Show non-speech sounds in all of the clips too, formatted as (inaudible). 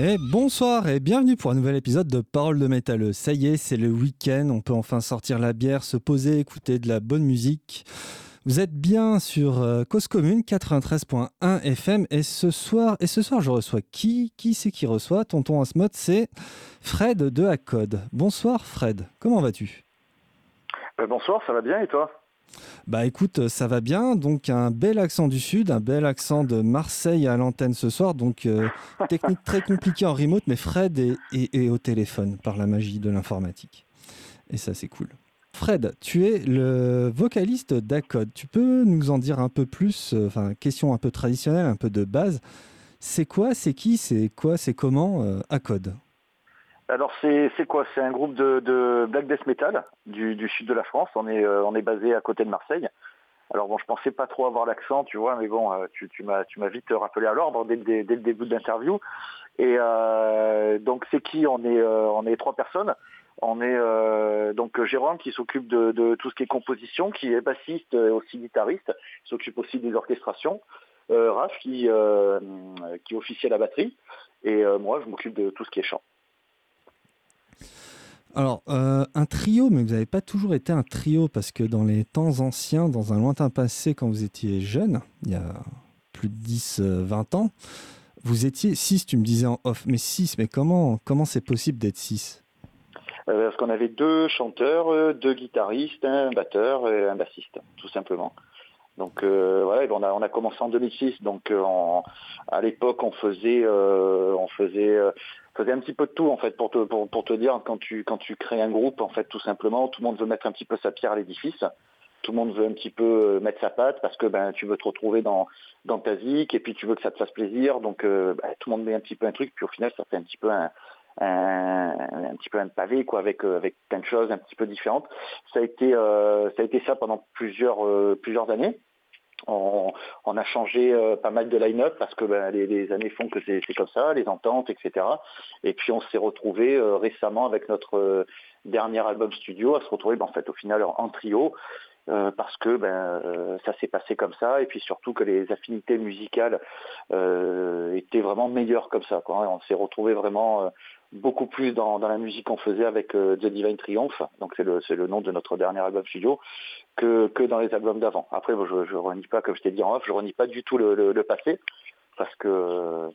Et bonsoir et bienvenue pour un nouvel épisode de Parole de métalleux. Ça y est, c'est le week-end, on peut enfin sortir la bière, se poser, écouter de la bonne musique. Vous êtes bien sur euh, Cause Commune 93.1 FM et ce soir et ce soir je reçois qui Qui c'est qui reçoit? Tonton Asmod, c'est Fred de Acode. Bonsoir Fred, comment vas-tu? Euh, bonsoir, ça va bien et toi? Bah écoute, ça va bien. Donc un bel accent du sud, un bel accent de Marseille à l'antenne ce soir. Donc euh, (laughs) technique très compliquée en remote, mais Fred est, est- est au téléphone par la magie de l'informatique. Et ça c'est cool. Fred, tu es le vocaliste d'Acode. Tu peux nous en dire un peu plus euh, Enfin, question un peu traditionnelle, un peu de base. C'est quoi C'est qui C'est quoi C'est comment euh, Acode? Alors c'est quoi? C'est un groupe de, de black death metal du, du sud de la France. On est euh, on est basé à côté de Marseille. Alors bon, je pensais pas trop avoir l'accent, tu vois, mais bon, euh, tu, tu m'as tu m'as vite rappelé à l'ordre dès, dès le début de l'interview. Et euh, donc c'est qui? On est euh, on est trois personnes. On est euh, donc Jérôme qui s'occupe de, de tout ce qui est composition, qui est bassiste et aussi guitariste, s'occupe aussi des orchestrations. Euh, Raph qui euh, qui officie à la batterie et euh, moi je m'occupe de tout ce qui est chant. Alors, euh, un trio, mais vous n'avez pas toujours été un trio, parce que dans les temps anciens, dans un lointain passé, quand vous étiez jeune, il y a plus de 10, euh, 20 ans, vous étiez 6, tu me disais en off, mais 6, mais comment comment c'est possible d'être 6 Euh, parce qu'on avait deux chanteurs, euh, deux guitaristes, un batteur et un bassiste, tout simplement. Donc euh, on a commencé en 2006. Donc euh, à l'époque on faisait euh, on faisait faisait un petit peu de tout en fait pour te pour, pour te dire quand tu quand tu crées un groupe en fait tout simplement tout le monde veut mettre un petit peu sa pierre à l'édifice. Tout le monde veut un petit peu euh, mettre sa patte parce que ben tu veux te retrouver dans dans ta zik et puis tu veux que ça te fasse plaisir. Donc euh, ben, tout le monde met un petit peu un truc puis au final ça fait un petit peu un un, un petit peu un pavé quoi avec euh, avec plein de choses un petit peu différentes. Ça a été ça a été ça pendant plusieurs plusieurs années. On, a changé euh, pas mal de line-up parce que ben, les, années font que c'est comme ça, les ententes, etc. Et puis on s'est retrouvé euh, récemment avec notre euh, dernier album studio à se retrouver ben, en au final en, trio parce que ben ça s'est passé comme ça et puis surtout que les affinités musicales étaient vraiment meilleures comme ça. On s'est retrouvé vraiment beaucoup plus dans, la musique qu'on faisait avec euh, The Divine Triumph, donc c'est le, nom de notre dernier album studio, que, dans les albums d'avant. Après, je, je renie pas, comme je t'ai dit en off, je renie pas du tout le, passé, parce que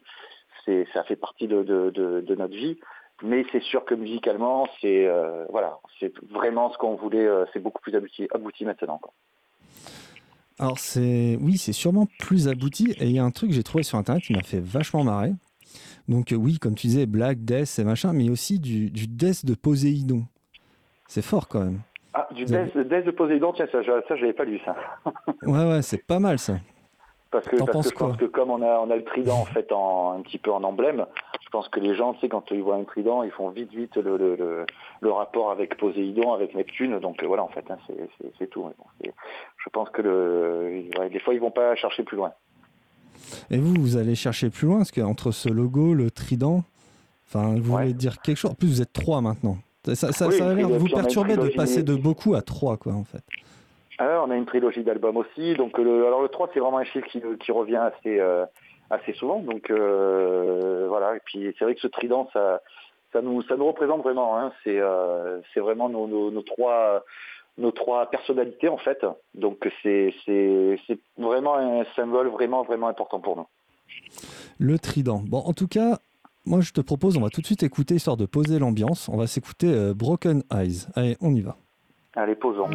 ça fait partie de, notre vie. Mais c'est sûr que musicalement, c'est euh, voilà, c'est vraiment ce qu'on voulait. euh, c'est beaucoup plus abouti, maintenant. Alors, c'est oui, c'est sûrement plus abouti, et il y a un truc que j'ai trouvé sur Internet qui m'a fait vachement marrer. Donc euh, oui, comme tu disais, Black, Death et machin, mais aussi du, du Death de Poséidon. C'est fort quand même. Ah, du avez- Death, de Poséidon, tiens, ça, je- ça, j'avais pas lu ça. (laughs) Ouais, ouais, c'est pas mal ça. Parce que, parce que je pense que comme on a, on a le trident en fait en, un petit peu en emblème, je pense que les gens, tu sais, quand ils voient un trident, ils font vite vite le, le, le, le rapport avec Poséidon, avec Neptune. Donc euh, voilà, en fait, hein, c'est, tout. Bon, je pense que le, ouais, des fois, ils vont pas chercher plus loin. Et vous, vous allez chercher plus loin, parce qu'entre ce logo, le trident, enfin, vous Ouais. voulez dire quelque chose. En plus, vous êtes trois maintenant. Ça, ça, ça- Oui, ça a et l'air de puis vous perturber de passer de beaucoup à trois, quoi, en fait. Alors, on a une trilogie d'albums aussi. Donc le, alors le 3, c'est vraiment un chiffre qui, qui revient assez, euh, assez souvent. Donc euh, voilà. Et puis c'est vrai que ce trident, ça, ça nous, ça nous représente vraiment. Hein. C'est, euh, vraiment nos, nos, nos trois, nos trois personnalités en fait. Donc c'est, vraiment un symbole vraiment, vraiment important pour nous. Le trident. Bon, en tout cas, moi, je te propose, on va tout de suite écouter, histoire de poser l'ambiance. On va s'écouter euh, Broken Eyes. Allez, on y va. Allez, posons.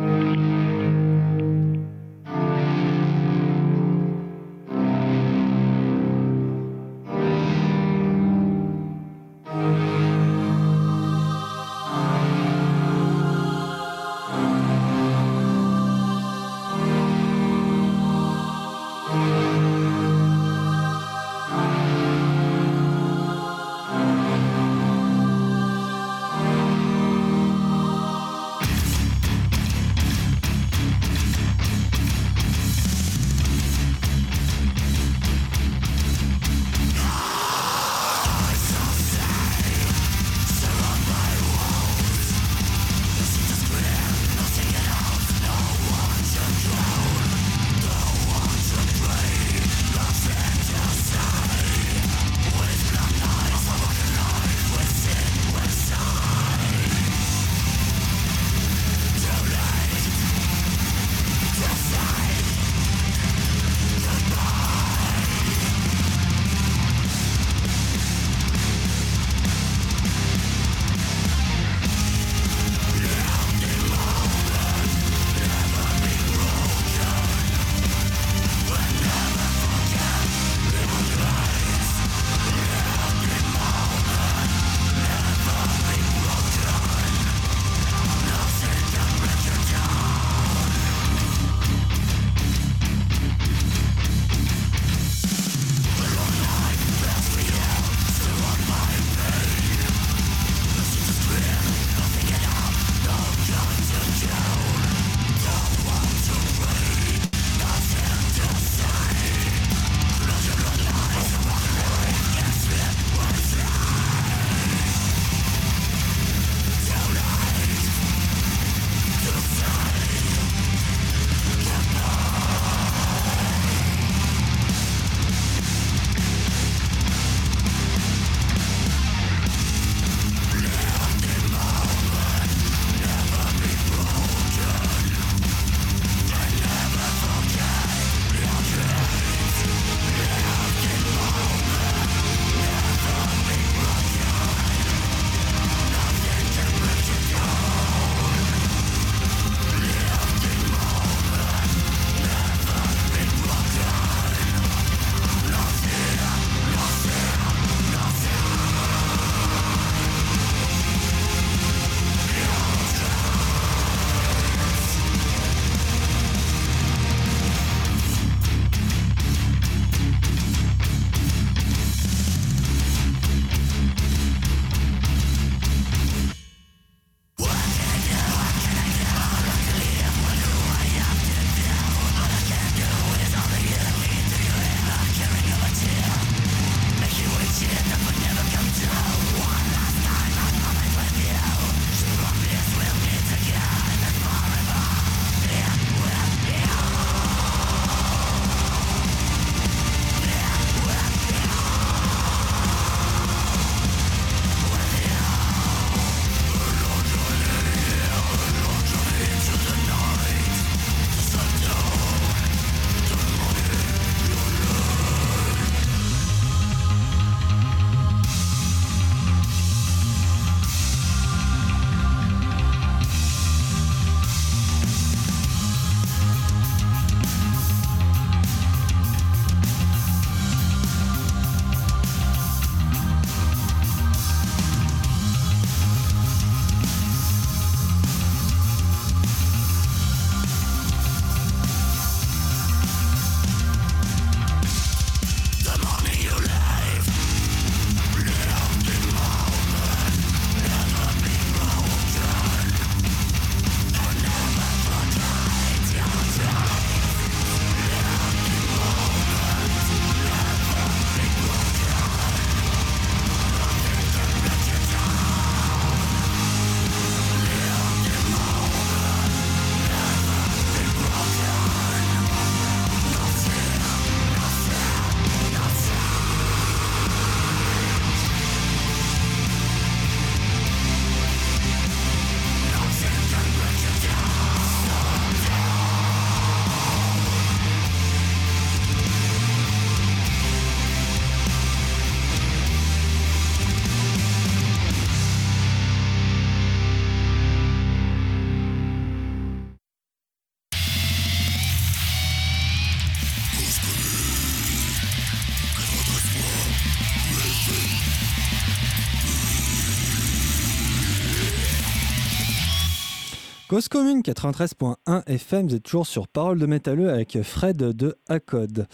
Cause commune 93.1 FM, vous êtes toujours sur Parole de métalleux avec Fred de Acode.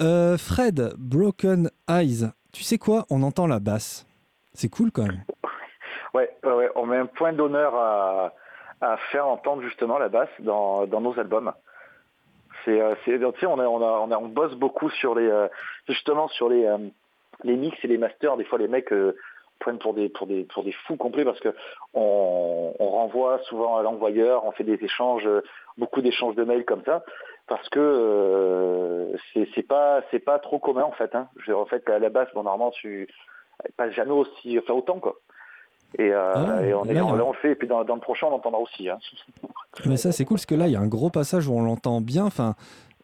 Euh, Fred, Broken Eyes, tu sais quoi On entend la basse. C'est cool quand même. Ouais, ouais, on met un point d'honneur à, faire entendre justement la basse dans, nos albums. C'est, euh, on, on, bosse beaucoup sur les, euh, justement sur les mix et les masters. Des fois, les mecs prennent pour des pour des pour des fous complets parce que on, renvoie souvent à l'envoyeur, on fait des échanges, beaucoup d'échanges de mails comme ça, parce que euh, c'est pas pas trop commun en fait. Hein. Je, en fait à la base, bon normalement tu pas jamais aussi enfin autant quoi. Et, euh, ah on, est, on, le fait, et puis dans, le prochain, on entendra aussi. Hein. Mais ça, c'est cool, parce que là, il y a un gros passage où on l'entend bien. Enfin,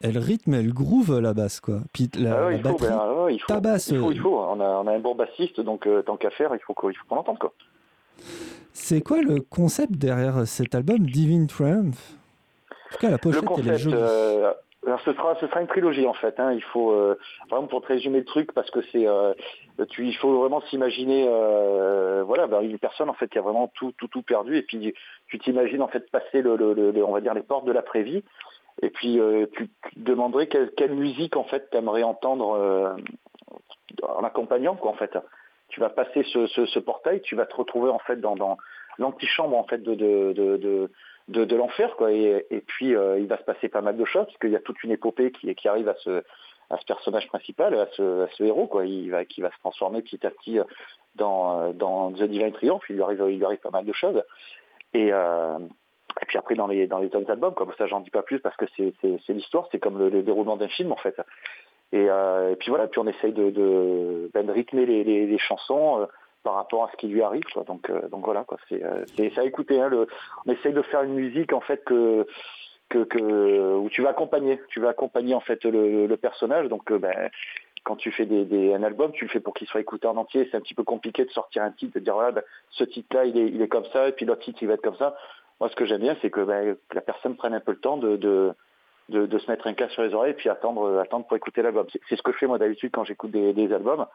elle rythme, elle groove la basse, quoi. Puis la, ah il faut, ben, il faut, tabasse. Il faut, il faut. On, a, on a un bon bassiste, donc euh, tant qu'à faire, il faut qu'on l'entende, quoi. C'est quoi le concept derrière cet album, Divine Triumph? En tout cas, la pochette, concept, elle est jolie. Euh, alors ce sera, ce sera une trilogie en fait. Hein. Il faut euh, vraiment pour te résumer le truc parce que c'est, euh, tu, il faut vraiment s'imaginer, euh, voilà, ben, une personne en fait qui a vraiment tout, tout, tout perdu et puis tu t'imagines en fait passer le, le, on va dire les portes de l'après-vie et puis euh, tu, te demanderais quelle, quelle, musique en fait t'aimerais entendre euh, en accompagnant quoi en fait. Tu vas passer ce, ce, ce, portail, tu vas te retrouver en fait dans, dans l'antichambre en fait de, de, de, de, de l'enfer quoi. Et, puis euh, il va se passer pas mal de choses parce qu'il y a toute une épopée qui, qui arrive à ce à ce personnage principal à ce, à ce héros quoi. Il va qui va se transformer petit à petit dans dans The Divine Triumph il lui arrive il lui arrive pas mal de choses. Et euh, et puis après dans les dans les autres albums, comme ça j'en dis pas plus parce que c'est l'histoire, c'est comme le, déroulement d'un film en fait. Euh, et, puis voilà, puis on essaye de, ben, rythmer les, chansons euh, par rapport à ce qui lui arrive. Donc, euh, donc voilà. C'est, à écouter. Hein, on essaye de faire une musique en fait que, que, que où tu vas accompagner, tu vas accompagner en fait le, personnage. Donc ben, quand tu fais des, un album, tu le fais pour qu'il soit écouté en entier. C'est un petit peu compliqué de sortir un titre, de dire voilà, ben, ce titre-là il est, il est comme ça, et puis l'autre titre il va être comme ça. Moi, ce que j'aime bien, c'est ben, que, la personne prenne un peu le temps de, de, de, se mettre un casque sur les oreilles et puis attendre, attendre pour écouter l'album. C'est ce que je fais moi d'habitude quand j'écoute des, albums.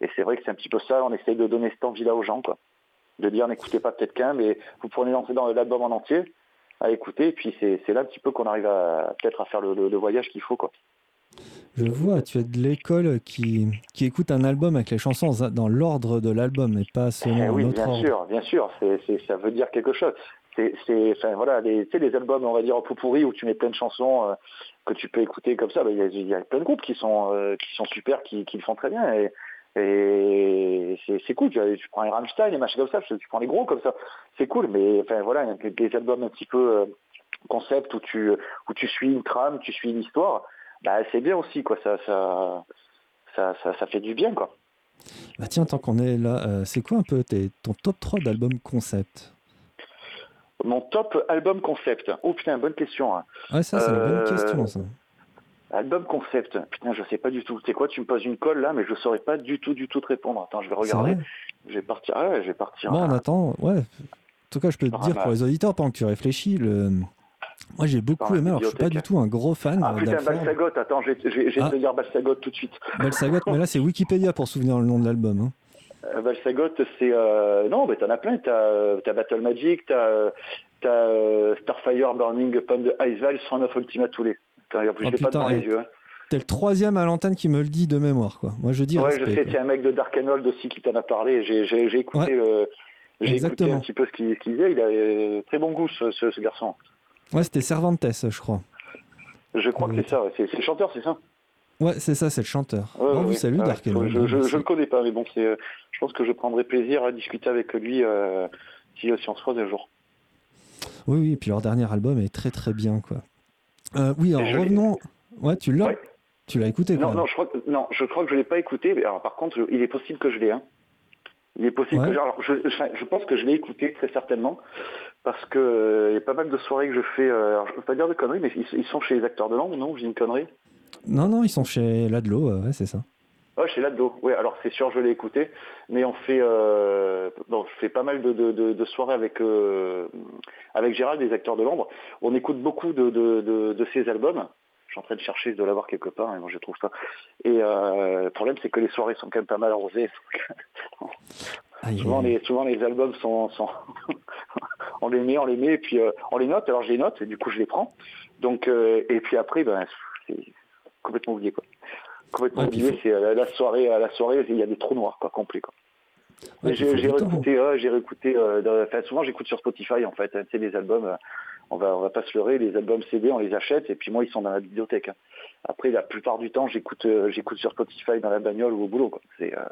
Et c'est vrai que c'est un petit peu ça, on essaye de donner cette envie-là aux gens, quoi. De dire n'écoutez pas peut-être qu'un, mais vous prenez l'entrée dans l'album en entier à écouter, et puis c'est là un petit peu qu'on arrive à peut-être à faire le, le, voyage qu'il faut, quoi. Je vois, tu es de l'école qui, qui écoute un album avec les chansons dans l'ordre de l'album et pas seulement eh oui, bien sûr, bien sûr, ça veut dire quelque chose c'est, enfin voilà, albums, on va dire, en pourri où tu mets plein de chansons euh, que tu peux écouter comme ça, bah, il y, a, plein de groupes qui sont, euh, qui sont super, qui, qui, le font très bien. Et, c'est, cool, tu, prends les Rammstein, les machins comme ça, tu prends les gros comme ça, c'est cool, mais enfin voilà, des albums un petit peu euh, concept où tu, où tu suis une trame, tu suis une histoire, bah, c'est bien aussi, quoi, ça, ça, ça, ça, fait du bien, quoi. Bah tiens, tant qu'on est là, c'est quoi un peu ton top 3 d'albums concept? Mon top album concept. Oh putain, bonne question. Hein. Ouais, ça, c'est une bonne question, ça. Euh, album concept. Putain, je sais pas du tout. Tu sais quoi, tu me poses une colle là, mais je saurais pas du tout, du tout te répondre. Attends, je vais regarder. Je vais partir. Ah ouais, je vais partir. Bon, on attend. Ouais. En tout cas, je peux te dire pour les auditeurs, pendant que tu réfléchis, le... moi j'ai beaucoup aimé. Alors, je suis pas du tout un gros fan. Ah putain, Balsagot. Attends, je vais, ah. te dire Balsagot tout de suite. Balsagot, mais là c'est Wikipédia pour souvenir le nom de l'album. Hein. Euh, c'est euh, non, mais t'en as plein. T'as as Battle Magic, t'as euh, Starfire Burning Upon the Icevale 109 Ultima tous les. Oh, pas devant les yeux. Hein. T'es le troisième à l'antenne qui me le dit de mémoire, quoi. Moi, je dis. Ouais, je sais. C'est un mec de Dark Hold aussi qui t'en a parlé. J'ai écouté, j'ai écouté un petit peu ce qu'il disait. Il a très bon goût, ce, garçon. Ouais, c'était Cervantes, je crois. Je crois que c'est ça. C'est le chanteur, c'est ça? Ouais, c'est ça, c'est le chanteur. vous salut, ah, Dark Je, je, le connais pas, mais bon, je pense que je prendrai plaisir à discuter avec lui euh, si, si on se croise un jour. Oui, oui, et puis leur dernier album est très très bien, quoi. Euh, oui, alors revenons. Ouais, tu l'as Tu l'as écouté non, non, je crois que, non, je crois que je l'ai pas écouté. Alors, par contre, il est possible que je l'ai. Hein. Il est possible que alors, je, je, pense que je l'ai écouté très certainement parce que euh, il y a pas mal de soirées que je fais. Euh, alors, je peux pas dire de conneries, mais ils, sont chez les acteurs de langue, non J'ai une connerie? Non, non, ils sont chez Ladlo, ouais, c'est ça. Ouais, chez Ladlo. Oui, alors c'est sûr, je l'ai écouté, mais on fait, euh, bon, je fais pas mal de, de, de, soirées avec euh, avec Gérald, des acteurs de l'ombre. On écoute beaucoup de, de, ses albums. Je suis en train de chercher, de l'avoir quelque part, et moi je trouve ça. Et euh, le problème, c'est que les soirées sont quand même pas mal arrosées. souvent, les, souvent les albums sont, sont (laughs) on les met, on les met, et puis on les note. Alors je les note, et du coup je les prends. Donc et puis après, ben c'est complètement oublié quoi. Complètement oublié. C'est la soirée, à la soirée, il y a des trous noirs quoi, complets quoi. j'ai réécouté, j'ai réécouté. souvent j'écoute sur Spotify en fait. Tu sais les albums on va, on va pas se leurrer, les albums CD, on les achète et puis moi ils sont dans la bibliothèque. Hein. Après, la plupart du temps, j'écoute, euh, j'écoute sur Spotify dans la bagnole ou au boulot. C'est, euh,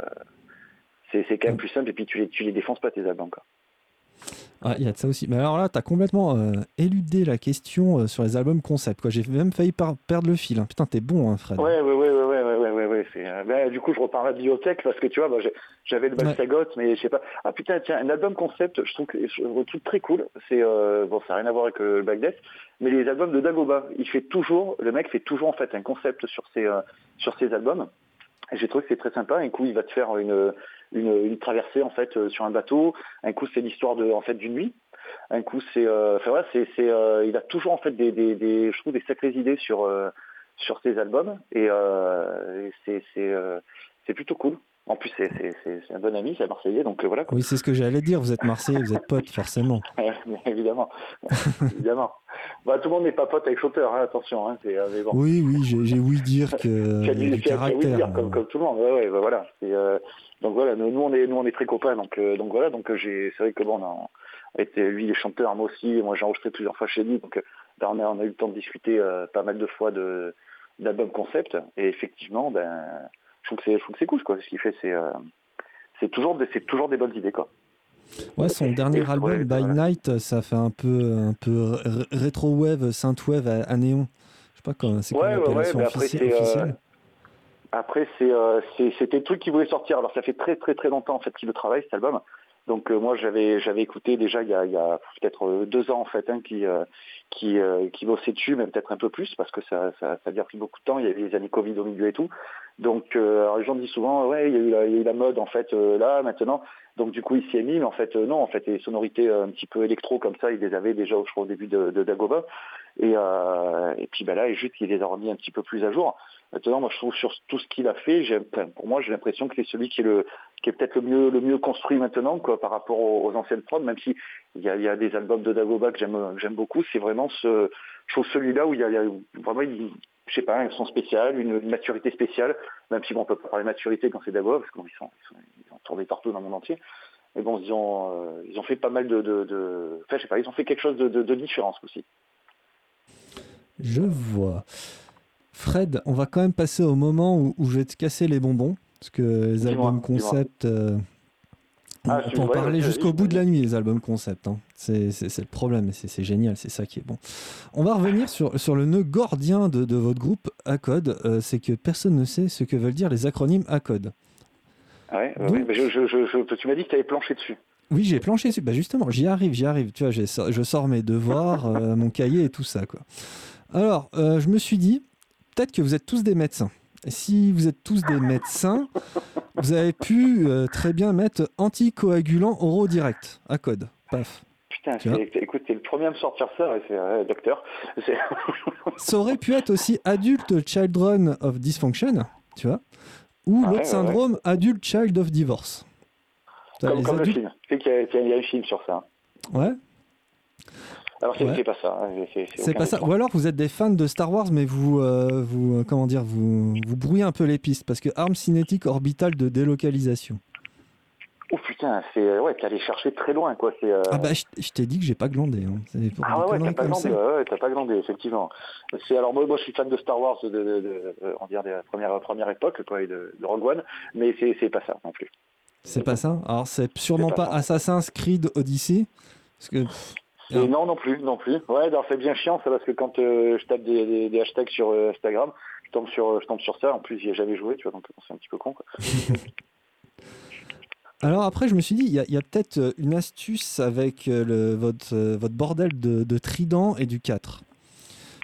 c'est, quand même plus simple et puis tu les, tu les défonces pas tes albums. Quoi. Ah, il y a de ça aussi. Mais alors là, tu as complètement euh, éludé la question sur les albums concept. J'ai même failli perdre le fil. Hein. Putain, t'es bon, hein, Fred. Ouais, ouais, ouais, ouais, ouais, ouais, ouais, ouais. Euh, ben, du coup, je repars à la bibliothèque parce que tu vois, bah, j'avais le Balsagot, mais je sais pas. Ah putain, tiens, un album concept, je trouve que je trouve très cool. C'est euh, bon, ça n'a rien à voir avec le Bagdad, mais les albums de Dagoba, il fait toujours, le mec fait toujours en fait un concept sur ses sur ses albums. Et j'ai trouvé que c'est très sympa. Un coup, il va te faire une, une, traversée en fait sur un bateau. Un coup, c'est l'histoire de en fait d'une nuit. Un coup, c'est, enfin voilà, c'est, c'est, il a toujours en fait des, des, des, je trouve des sacrées idées sur sur ses albums et, euh, euh, c'est plutôt cool. En plus, c'est un bon ami, c'est un Marseillais, donc euh, voilà. Oui, c'est ce que j'allais dire. Vous êtes Marseillais, vous êtes pote, forcément. (laughs) évidemment, (laughs) évidemment. Bah, tout le monde n'est pas pote avec Chanteur, hein, attention. Hein, Oui, oui, j'ai ouï dire que. (laughs) y a du, caractère. Dire, comme, comme, tout le monde. Ouais, ouais, bah, voilà. donc voilà, nous, on est, nous on est très copains, donc donc voilà, donc j'ai, c'est vrai que bon, on a été lui les chanteurs, moi aussi, moi j'ai enregistré plusieurs fois chez lui, donc on a, on a eu le temps de discuter pas mal de fois de d'album concept. Et effectivement, ben, trouve que c'est, cool, quoi. Ce qu'il fait, c'est, euh, c'est toujours, c'est toujours des bonnes idées, quoi. Ouais, son dernier album, By Night, ça fait un peu, un peu rétro wave, synthwave à, à néon. Je sais pas comment c'est ouais, quoi ouais, après, euh, après, c'est, euh, c'est, c'était le truc qui voulait sortir. Alors, ça fait très, très, très longtemps en fait qu'il le travaille cet album. Donc moi j'avais j'avais écouté déjà il y a, peut-être deux ans en fait hein, qui qui, euh, qui bossait dessus, même peut-être un peu plus, parce que ça, ça, ça, a bien pris beaucoup de temps, il y avait les années Covid au milieu et tout. Donc euh, alors les gens disent souvent, ouais, il y a eu la, il y a eu la mode en fait euh, là, maintenant. Donc du coup il s'y est mis, mais en fait euh, non, en fait les sonorités un petit peu électro comme ça, il les avait déjà je crois, au début de, de Dagoba. Et, et puis ben là, juste il les a remis un petit peu plus à jour. Maintenant, moi je trouve sur tout ce qu'il a fait, pour moi j'ai l'impression que c'est celui qui est le qui est peut-être le mieux le mieux construit maintenant quoi par rapport aux, anciennes prods, même si il y a, y a des albums de Dagoba que j'aime j'aime beaucoup, c'est vraiment ce je trouve celui-là où il y y a vraiment je sais pas, un son spécial, une, maturité spéciale, même si bon, on peut pas parler de maturité quand c'est Dagoba, parce qu'ils sont, ils sont, ils ont tourné partout dans le monde entier. Mais bon, ils ont, euh, ils ont fait pas mal de, de, de, enfin, je sais pas, ils ont fait quelque chose de, de, de différence aussi. Je vois. Fred, on va quand même passer au moment où, où je vais te casser les bonbons. Parce que les albums concept, euh, ah, on peut en parler jusqu'au bout de la nuit, les albums concept. Hein. C'est le problème, c'est génial, c'est ça qui est bon. On va revenir sur, sur le nœud gordien de, de votre groupe ACODE, euh, c'est que personne ne sait ce que veulent dire les acronymes ACODE. Ah ouais, mais je, je, tu m'as dit que tu avais planché dessus. Oui, j'ai planché dessus. Bah justement, j'y arrive, j'y arrive. Tu vois, je sors mes devoirs, euh, mon cahier et tout ça. Quoi. Alors, je me suis dit, peut-être que vous êtes tous des médecins si vous êtes tous des médecins, vous avez pu euh, très bien mettre anticoagulant oraux direct à code. Paf. Putain, écoute, t'es le premier à me sortir ça, c'est euh, docteur. (laughs) ça aurait pu être aussi Adult Children of Dysfunction, tu vois, ou l'autre syndrome Adult Child of Divorce. Comme, comme le film. Tu sais qu'il y, a un film sur ça. Ouais. Alors c'est pas ça. Hein, c'est pas ça. Ou alors vous êtes des fans de Star Wars, mais vous, euh, vous euh, comment dire, vous, vous brouillez un peu les pistes parce que arme cinétique orbitale de délocalisation. Oh putain, c'est ouais, t'es allé chercher très loin quoi. Euh... Ah bah je, t'ai dit que j'ai pas glandé. Hein. Ah ouais, t'as pas glandé, ouais, t'as pas glandé effectivement. C'est alors moi, moi je suis fan de Star Wars de, de, de, on dirait de la première première époque quoi, et de, de Rogue One, mais c'est pas ça non plus. C'est pas ça. Alors c'est sûrement pas, Assassin's Creed Odyssey, parce que non, non plus, non plus. Ouais, alors c'est bien chiant, ça, parce que quand euh, je tape des, hashtags sur euh, Instagram, je tombe sur, je tombe sur ça. En plus, j'y ai jamais joué, tu vois, donc c'est un petit peu con. Quoi. (laughs) Alors après, je me suis dit, il y a, peut-être euh, une astuce avec le, votre, votre bordel de, trident et du 4.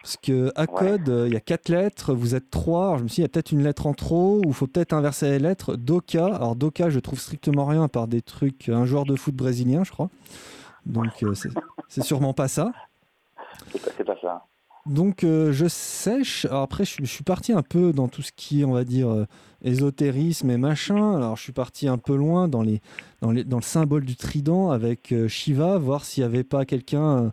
Parce que à code, il y a 4 lettres, vous êtes 3. Alors je me suis dit, il y a peut-être une lettre en trop, ou il faut peut-être inverser les lettres. Doka, alors Doka, je trouve strictement rien à part des trucs, un joueur de foot brésilien, je crois. Donc c'est sûrement pas ça. C'est pas, ça. Donc je sèche. Alors après, je, suis parti un peu dans tout ce qui est, on va dire, ésotérisme et machin. Alors je suis parti un peu loin dans, les, dans, les, dans le symbole du trident avec Shiva, voir s'il n'y avait pas quelqu'un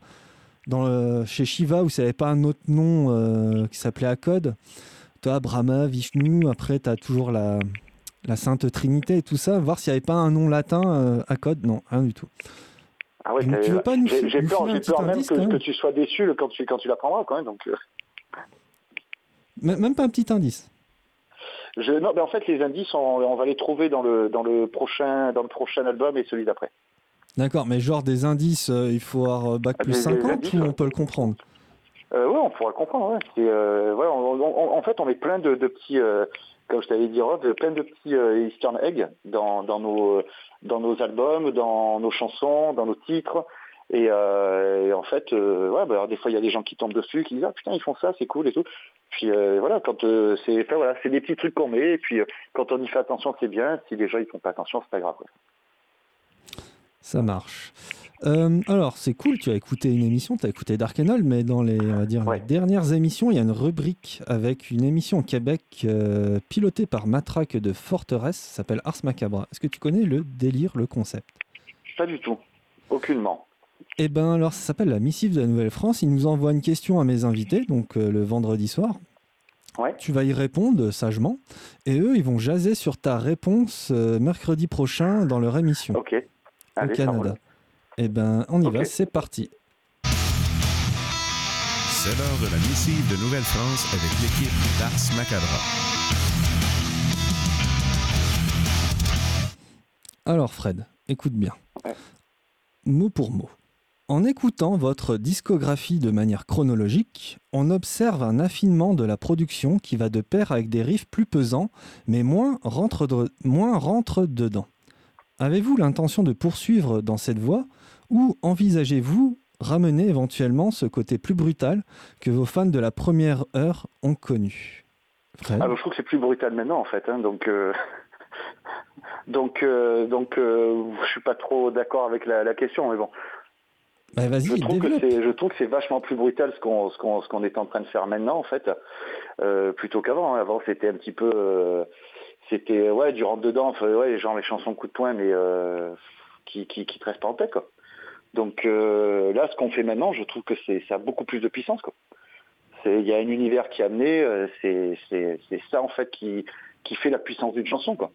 dans chez Shiva où s'il n'y avait pas un autre nom qui s'appelait Akod. Toi, Brahma, Vishnu, après tu as toujours la, la Sainte Trinité et tout ça, voir s'il n'y avait pas un nom latin Akod. Non, rien du tout. Ah ouais, tu veux pas nous J'ai peur, j'ai peur même que, tu sois déçu quand tu, quand tu l'apprendras quand même. Donc... Euh. Même pas un petit indice je, non, mais en fait, les indices, on, va les trouver dans le, dans, le prochain, dans le prochain album et celui d'après. D'accord, mais genre des indices, euh, il faut avoir euh, bac plus 50 ou on peut le comprendre? Euh, Oui, on pourra le comprendre. Ouais. en fait, on met plein de, de petits comme je t'avais dit, Rob, plein de petits Eastern eggs dans, dans, nos, dans nos albums, dans nos chansons, dans nos titres. Et, euh, en fait, euh, ouais, bah, des fois, il y a des gens qui tombent dessus, qui disent Ah putain, ils font ça, c'est cool et tout. Puis voilà, quand c'est voilà, c'est des petits trucs qu'on met. Et puis quand on y fait attention, c'est bien. Si les gens ils font pas attention, c'est pas grave. Ça marche. Euh, alors, c'est cool, tu as écouté une émission, tu as écouté Dark Enol, mais dans les, dire, dernières émissions, il y a une rubrique avec une émission au Québec euh, pilotée par Matraque de Forteresse, s'appelle Ars Macabra. Est-ce que tu connais le délire, le concept? Pas du tout, aucunement. Eh ben alors, ça s'appelle la missive de la Nouvelle-France. Il nous envoie une question à mes invités, donc euh, le vendredi soir. Tu vas y répondre sagement. Et eux, ils vont jaser sur ta réponse mercredi prochain dans leur émission. Au Canada. Eh ben, on y va, c'est parti. C'est l'heure de la missive de Nouvelle-France avec l'équipe d'Ars Macabra. Alors Fred, écoute bien. Mot pour mot. En écoutant votre discographie de manière chronologique, on observe un affinement de la production qui va de pair avec des riffs plus pesants, mais moins rentre, moins rentre dedans. Avez-vous l'intention de poursuivre dans cette voie ou envisagez-vous ramener éventuellement ce côté plus brutal que vos fans de la première heure ont connu? Alors, je trouve que c'est plus brutal maintenant en fait. Hein, donc, euh, (laughs) donc, euh, donc euh, je suis pas trop d'accord avec la, question, mais bon. Bah, vas-y, je, trouve que je trouve que c'est vachement plus brutal ce qu'on ce qu'on est en train de faire maintenant en fait, plutôt qu'avant. Hein. Avant, c'était un petit peu, c'était ouais du rentre dedans, ouais genre les chansons coup de poing, mais qui, qui qui te restent pas en tête quoi. Donc euh, là, ce qu'on fait maintenant, je trouve que c'est ça a beaucoup plus de puissance. Il y a un univers qui est amené, euh, c'est ça en fait qui, qui fait la puissance d'une chanson. Quoi.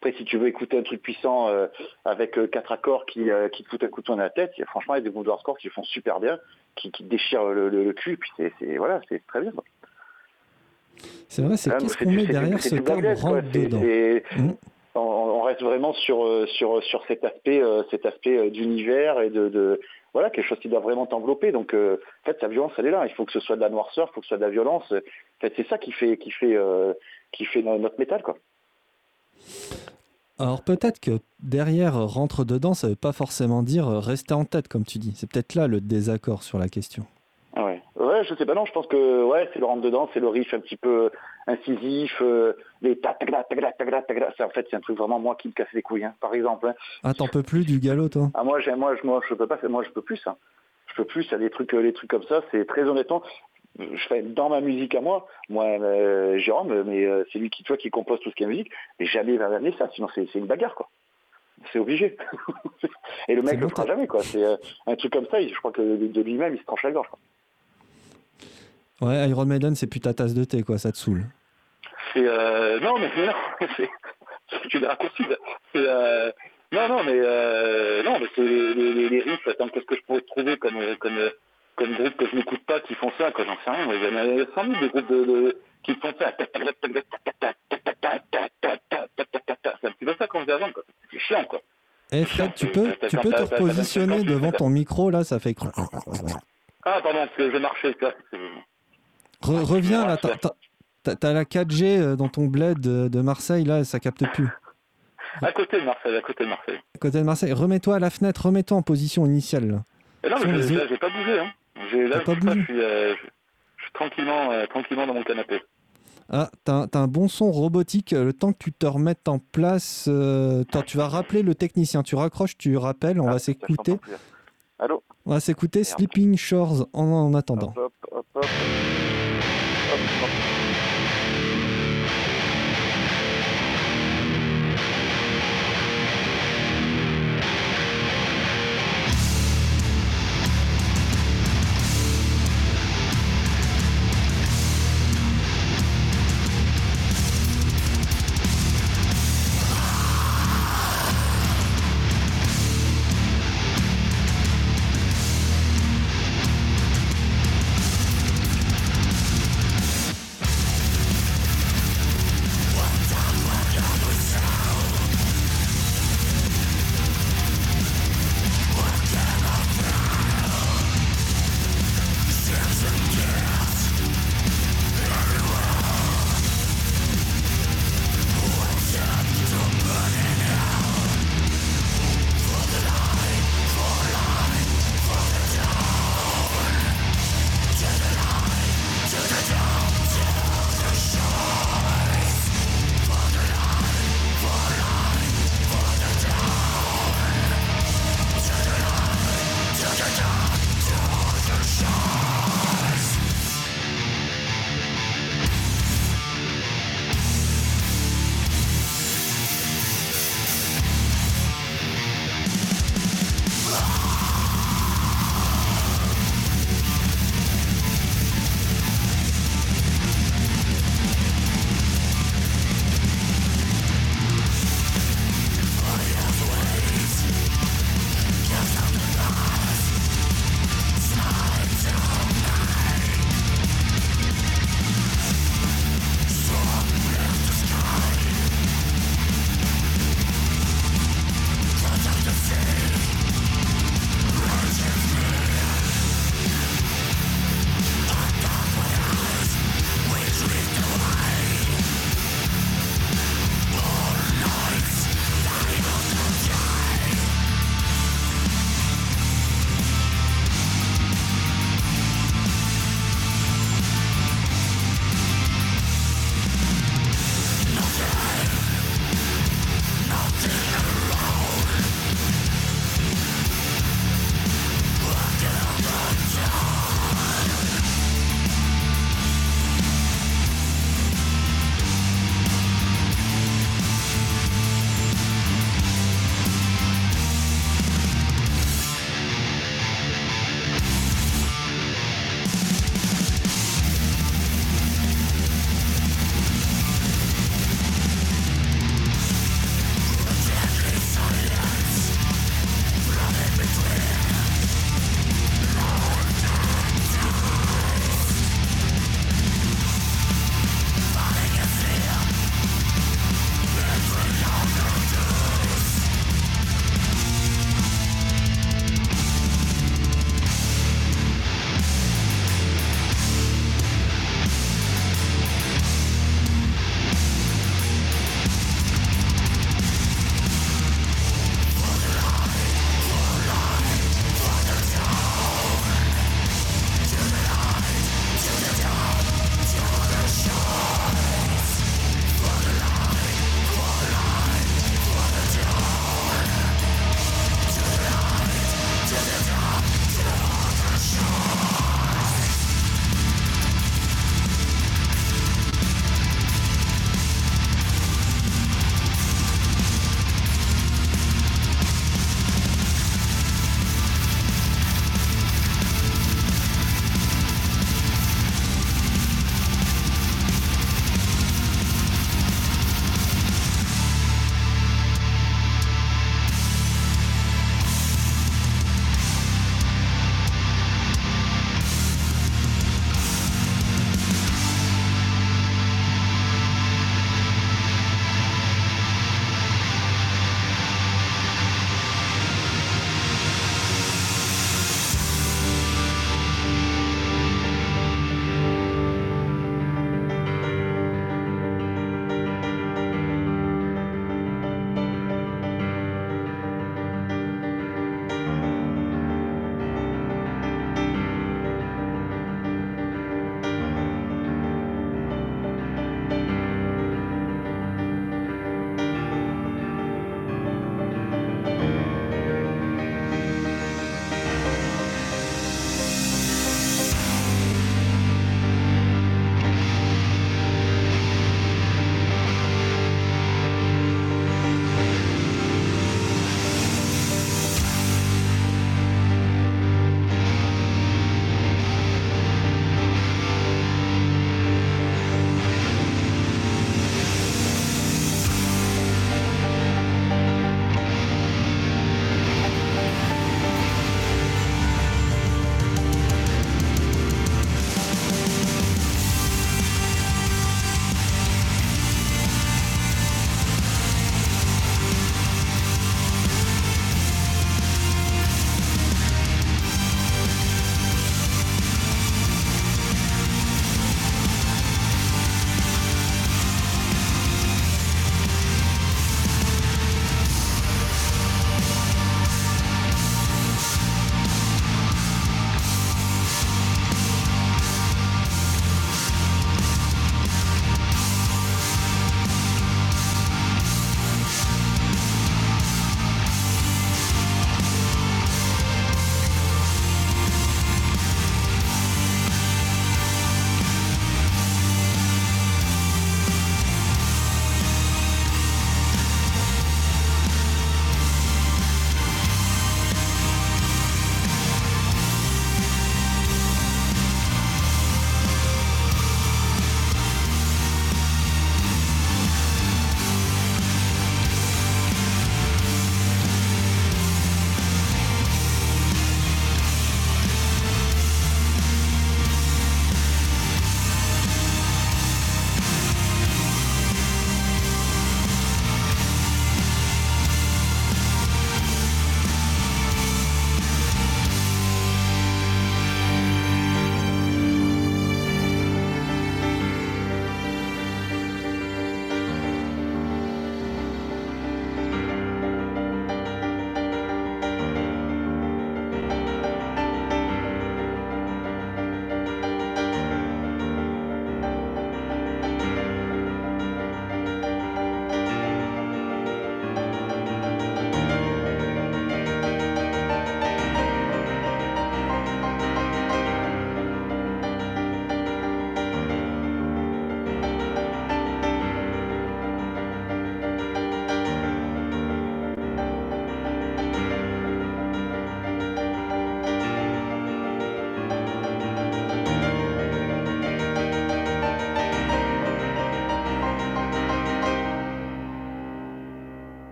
Après, si tu veux écouter un truc puissant euh, avec quatre accords qui, qui te foutent un coup de dans la tête, franchement, il y a des de hardcore qui font super bien, qui, qui déchirent le, le, cul, puis c'est voilà, c'est très bien. C'est vrai, c'est qu'est-ce qu'on met derrière ce terme rentre dedans vraiment sur, euh, sur, sur cet aspect, euh, cet aspect euh, d'univers et de, voilà quelque chose qui doit vraiment t'envelopper. Donc en fait, sa violence, elle est là. Il faut que ce soit de la noirceur, il faut que ce soit de la violence. En fait, c'est ça qui fait, qui fait, qui fait notre métal, quoi. Alors peut-être que derrière rentre dedans, ça ne veut pas forcément dire rester en tête, comme tu dis. C'est peut-être là le désaccord sur la question. Ouais. Je sais pas, non, je pense que ouais, c'est le rentre dedans, c'est le riff un petit peu incisif, euh, les ta ta ta en fait, c'est un truc vraiment moi qui me casse les couilles, hein, par exemple. Hein. Ah, t'en peux plus du galop, toi? Ah, moi, moi, je, moi, je peux pas, moi, je peux plus, ça. Je peux plus, ça, des trucs, les trucs comme ça, c'est très honnêtement, je fais dans ma musique à moi, moi, euh, Jérôme, mais euh, c'est lui qui, toi, qui compose tout ce qui est musique, mais jamais il va amener ça, sinon c'est une bagarre, quoi. C'est obligé. (laughs) Et le mec le fera jamais, quoi. C'est un truc comme ça, je crois que de, lui-même, il se tranche la gorge, quoi. Ouais, Iron Maiden, c'est plus ta tasse de thé, quoi, ça te saoule. C'est euh, non, mais (laughs) non, c'est une raccourci. Euh, non, non, mais euh, non, mais c'est les, les, les riffs. Attends, qu'est-ce que je pourrais trouver comme comme comme groupe que je n'écoute pas qui font ça, quoi, j'en sais rien. Il y en a 100 000 des groupes de, de qui font ça. C'est un petit peu ça qu'on faisait avant, quoi. C'est chiant, quoi. Eh Fred, tu peux, tu peux te repositionner devant ton micro là, ça fait. Ah pardon, parce que je marchais. Reviens là, t'as la 4G euh, dans ton bled de, Marseille là, ça capte plus. À côté de Marseille, à côté de Marseille. À côté de Marseille. Remets-toi à la fenêtre, remets-toi en position initiale là. Et non, mais j'ai pas bougé. Hein. Là, pas bougé. Je, suis, euh, je, suis, tranquillement, euh, tranquillement dans mon canapé. Ah, t'as un bon son robotique. Le temps que tu te remettes en place, tu vas rappeler le technicien. Tu raccroches, tu rappelles, on ah, va s'écouter. Allô? On va s'écouter Sleeping Shores en, attendant. Hop, hop, Hop. Hop, hop.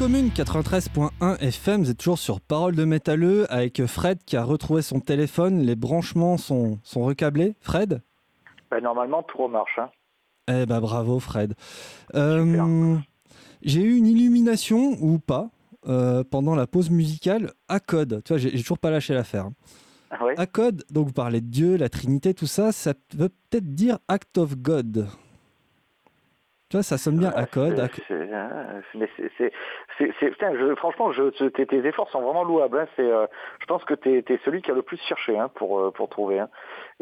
Commune 93.1 FM, vous êtes toujours sur Parole de métalleux avec Fred qui a retrouvé son téléphone. Les branchements sont, sont recablés. Fred? Ben, normalement, tout remarche. Hein. Eh ben bravo Fred. Euh, j'ai eu une illumination ou pas euh, pendant la pause musicale à code. Tu vois, j'ai j'ai toujours pas lâché l'affaire. Ah ouais? À code, donc vous parlez de Dieu, la Trinité, tout ça, ça veut peut-être dire Act of God. Tu vois, ça sonne bien à code. Mais c'est- je- franchement, je, tes, tes efforts sont vraiment louables. hein. C'est, euh, je pense que tu es, celui qui a le plus cherché hein, pour, euh, pour trouver. hein.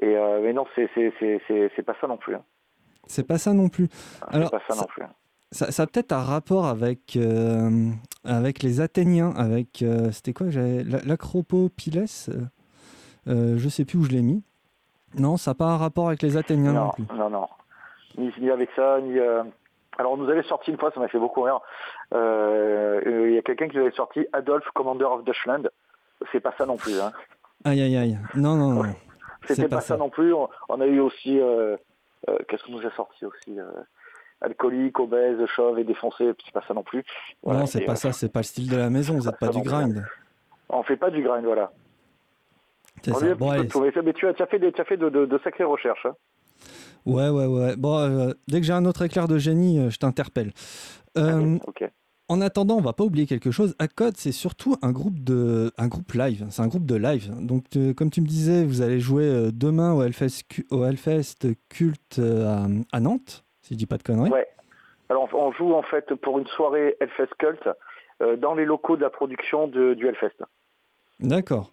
Et, euh, mais non, c'est c'est- pas ça non plus. C'est pas ça non plus. C'est Alors, pas ça ça- non plus. Ça, ça a peut-être un rapport avec, euh, avec les Athéniens, avec. C'était quoi j'avais la- L'acropopiles Je sais plus où je l'ai mis. Non, ça n'a pas un rapport avec les Athéniens non, Non, plus. non, non. Ni, ni avec ça, ni. euh, Alors, on nous avait sorti une fois, ça m'a fait beaucoup rire. Euh, euh, Il y a quelqu'un qui nous avait sorti Adolf, Commander of Deutschland. C'est pas ça non plus. Hein. Aïe, aïe, aïe. Non, non, non. C'était pas, pas ça. ça. non plus. On, on a eu aussi. Qu'est-ce qu'on nous a sorti aussi Alcoolique, obèse, chauve et défoncé. C'est pas ça non plus. Voilà. non, c'est pas euh, ça, c'est pas le style de la maison, vous n'êtes pas du grind. On fait pas du grind, voilà. C'est ça. Bon, allez. Mais, tu as, as fait, des, as fait de, de- de sacrées recherches. hein. Ouais, ouais, ouais. Bon, euh, dès que j'ai un autre éclair de génie, euh, je t'interpelle. Euh, Ok. En attendant, on va pas oublier quelque chose. Acode, c'est surtout un groupe de, un groupe live. C'est un groupe de live. Donc, euh, comme tu me disais, vous allez jouer demain au Hellfest, au Hellfest Culte à, à Nantes, si je dis pas de conneries. Ouais. Alors, on joue en fait pour une soirée Hellfest Cult euh, dans les locaux de la production de, du Hellfest. D'accord.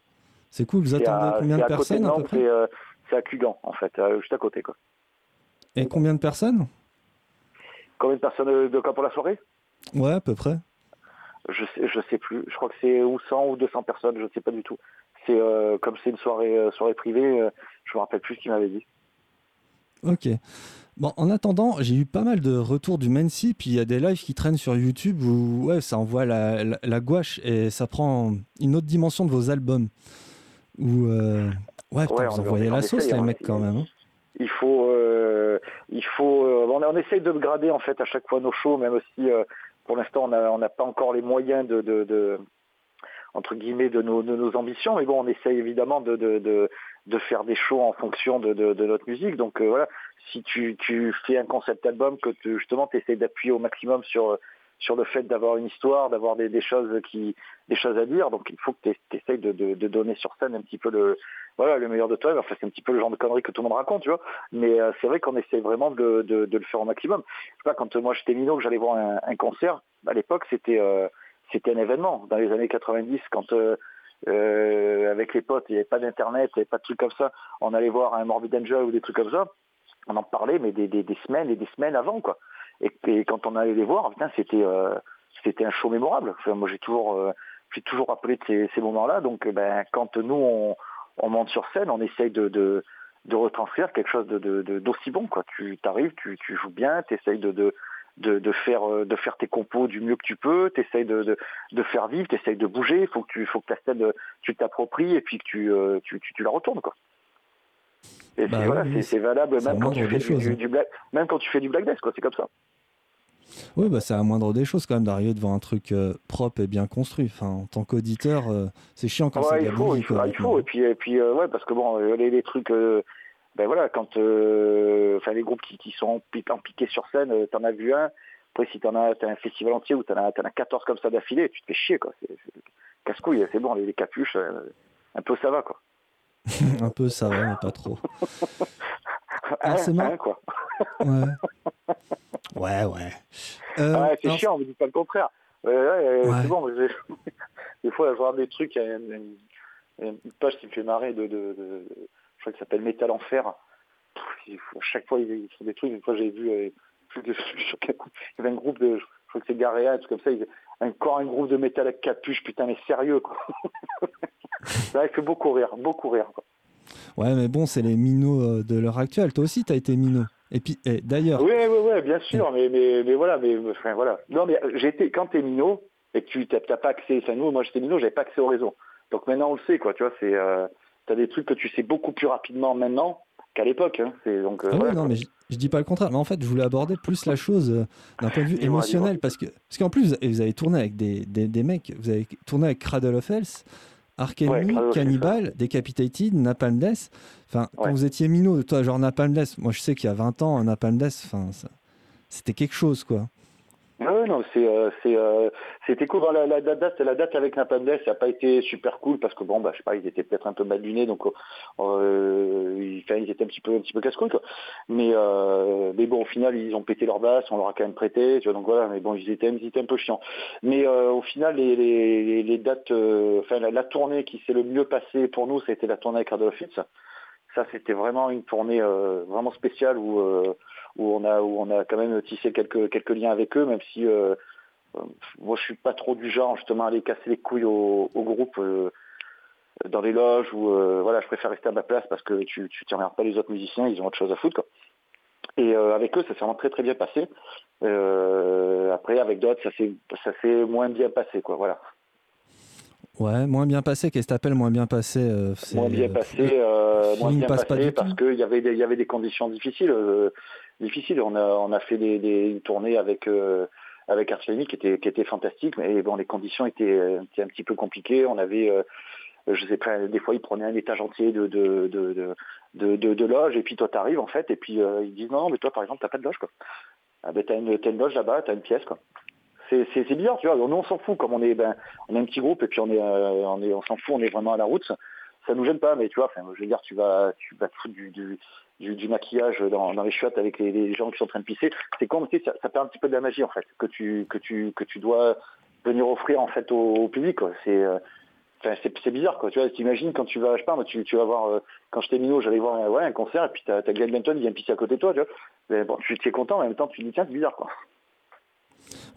C'est cool. Vous C'est attendez à- combien c'est de personnes de à peu Nantes, près? c'est, euh, C'est à Cugan, en fait, euh, juste à côté. Quoi. Et combien de personnes? Combien de personnes de quoi pour la soirée? Ouais, à peu près. je sais, je sais plus. Je crois que c'est ou 100 ou 200 personnes, je ne sais pas du tout. C'est euh, comme c'est une soirée euh, soirée privée, euh, je me rappelle plus ce qu'il m'avait dit. Ok. Bon, en attendant, j'ai eu pas mal de retours du Mency, puis il y a des lives qui traînent sur YouTube où ouais, ça envoie la, la- la gouache et ça prend une autre dimension de vos albums. Où, euh, ouais, putain, Ouais, vous envoyez la sauce, les hein. mecs, quand même. hein. Il faut, il faut, euh, on, on essaye de grader en fait à chaque fois nos shows, même si euh, pour l'instant on n'a pas encore les moyens de, de, de- entre guillemets de nos, de nos ambitions, mais bon, on essaye évidemment de, de, de, de faire des shows en fonction de, de, de notre musique. Donc euh, voilà, si tu, tu fais un concept album que tu, justement tu essaies d'appuyer au maximum sur sur le fait d'avoir une histoire, d'avoir des, choses qui des choses à dire, donc il faut que tu essayes de, donner sur scène un petit peu le voilà le meilleur de toi. Enfin c'est un petit peu le genre de conneries que tout le monde raconte, tu vois. Mais euh, c'est vrai qu'on essaie vraiment de, le faire au maximum. Je sais pas, quand euh, moi j'étais minot, que j'allais voir un, concert, à l'époque c'était euh, c'était un événement. Dans les années 90, quand avec les potes, il n'y avait pas d'internet, il n'y avait pas de trucs comme ça, on allait voir un Morbid Angel ou des trucs comme ça, on en parlait mais des semaines et des semaines avant quoi. Et, quand on allait les voir, euh, c'était un show mémorable. Moi j'ai toujours euh, j'ai toujours rappelé ces, ces moments-là. Donc euh, ben quand nous on, on monte sur scène, on essaye de, retranscrire quelque chose d'aussi bon. Tu t'arrives, tu, joues bien, tu essayes euh, de faire tes compos du mieux que tu peux, tu essayes de, de, faire vivre, tu essayes de bouger, il faut que tu faut que ta scène tu t'appropries et puis que tu, tu la retournes quoi. Et Bah c'est, oui, voilà, c'est, c'est valable même quand, tu fais du, du, hein. du black, même quand tu fais du black death quoi, c'est comme ça. Oui, bah, c'est la moindre des choses quand même d'arriver devant un truc euh, propre et bien construit. Enfin, en tant qu'auditeur, euh, c'est chiant quand c'est Ouais, il faut, bouillie, il faut, quoi, il honnêtement. faut. Et puis, et puis euh, ouais, parce que bon, les, les trucs, ben voilà, quand, enfin, les groupes qui, qui sont empi- empiqués sur scène, t'en as vu un. Après, si t'en as, t'as un festival entier où t'en as, t'en as 14 comme ça d'affilée, tu te fais chier, quoi. C'est, c'est casse-couille, c'est bon, les, les capuches, un peu ça va, quoi. (laughs) un peu, ça va, mais pas trop. Ah, Un, c'est marrant. un, quoi. Ouais. Ouais, ouais. Euh, Ah ouais, c'est alors, chiant, on me dit pas le contraire. Euh, ouais, Ouais. C'est bon, (laughs) des fois, je vois des trucs, il y a une, une- page qui me fait marrer de, de, de- je crois que ça s'appelle Métal Enfer. Pff, à chaque fois, ils font des trucs. Une fois, j'ai vu, euh, plus de- il y avait un groupe de, je crois que c'est Garéa, un truc comme ça, ils- encore un groupe de métal avec capuche, putain, mais sérieux, quoi. (laughs) Ça il fait beaucoup rire, beaucoup rire, quoi. Ouais, mais bon, c'est les minots euh, de l'heure actuelle. Toi aussi, t'as été minot. Et puis, d'ailleurs, Oui, oui, oui, bien sûr, mais, mais, mais voilà, mais enfin, voilà. Non, mais j'ai été, quand t'es minot et que tu n'as pas accès, enfin nous, moi j'étais minot, j'avais pas accès au réseau. Donc maintenant on le sait, quoi, tu vois, c'est, euh, Tu as des trucs que tu sais beaucoup plus rapidement maintenant qu'à l'époque. Hein. C'est donc. euh, Ah non, mais je, je dis pas le contraire. Mais en fait, je voulais aborder plus la chose euh, d'un point de vue (laughs) émotionnel. Parce que parce qu'en plus, vous avez tourné avec des, des, des mecs. Vous avez tourné avec Cradle of Health, Ark Enemy, Cannibal, Decapitated, Napalm Death. Enfin, quand Ouais. vous étiez minot, toi, genre Napalm Death, moi je sais qu'il y a 20 ans, Napalm Death, enfin, c'était quelque chose, quoi. Ouais, non, c'est, euh, c'est, euh, c'était cool. La, la, la date, la date avec Napalm ça n'a pas été super cool parce que bon, bah, je sais pas, ils étaient peut-être un peu mal lunés, donc euh, ils, enfin, ils étaient un petit peu, un petit peu casse-couilles, quoi. Mais, euh, mais bon, au final, ils ont pété leur basse, on leur a quand même prêté, tu vois, donc voilà. Mais bon, ils étaient, ils étaient un peu chiants. Mais euh, au final, les, les, les- dates, euh, enfin, la, la tournée qui s'est le mieux passée pour nous, c'était la tournée avec Filth. Ça, c'était vraiment une tournée euh, vraiment spéciale où, euh, où on a où on a quand même tissé quelques quelques liens avec eux, même si euh, euh, moi je suis pas trop du genre justement à aller casser les couilles au, groupe euh, dans les loges ou voilà, je préfère rester à ma place parce que tu tu pas les autres musiciens, ils ont autre chose à foutre quoi. Et avec eux, ça s'est vraiment très très bien passé. Après, avec d'autres, ça s'est ça s'est moins bien passé quoi. Voilà. Ouais, moins bien passé. Qu'est-ce que t'appelles moins bien passé euh, moins bien euh, passé, euh, moins feeling bien passe pas passé du parce qu'il y avait des, il y avait des conditions difficiles. euh, difficiles. On a on a fait des, des une tournée avec euh, avec qui était qui était fantastique, mais bon les conditions étaient, euh, étaient un petit peu compliquées. On avait euh, je sais pas, des fois ils prenaient un étage entier de de de de, loges et puis toi t'arrives en fait et puis euh, ils disent non, non mais toi par exemple t'as pas de loge quoi. Ah ben t'as une, t'as une loge là-bas, t'as une pièce quoi. C'est, bizarre, tu vois. Nous, on s'en fout, comme on est, ben, un petit groupe et puis euh, on est, on s'en fout, on est vraiment à la route. Ça, nous gêne pas, mais tu vois, je veux dire, tu vas, tu vas te foutre du, maquillage dans, les chiottes avec les, gens qui sont en train de pisser. C'est comme, tu sais, ça, perd un petit peu de la magie en fait, que tu, que tu, que tu dois venir offrir en fait au, public. Euh, c'est, c'est bizarre, quoi. Tu vois, t'imagines quand tu vas, je sais pas, tu, vas voir, euh, quand j'étais minot, j'allais voir, un concert et puis t'as, t'as Glenn Benton qui vient pisser à côté de toi, tu vois. Bon, tu es content, mais en même temps, tu dis tiens, c'est bizarre, quoi.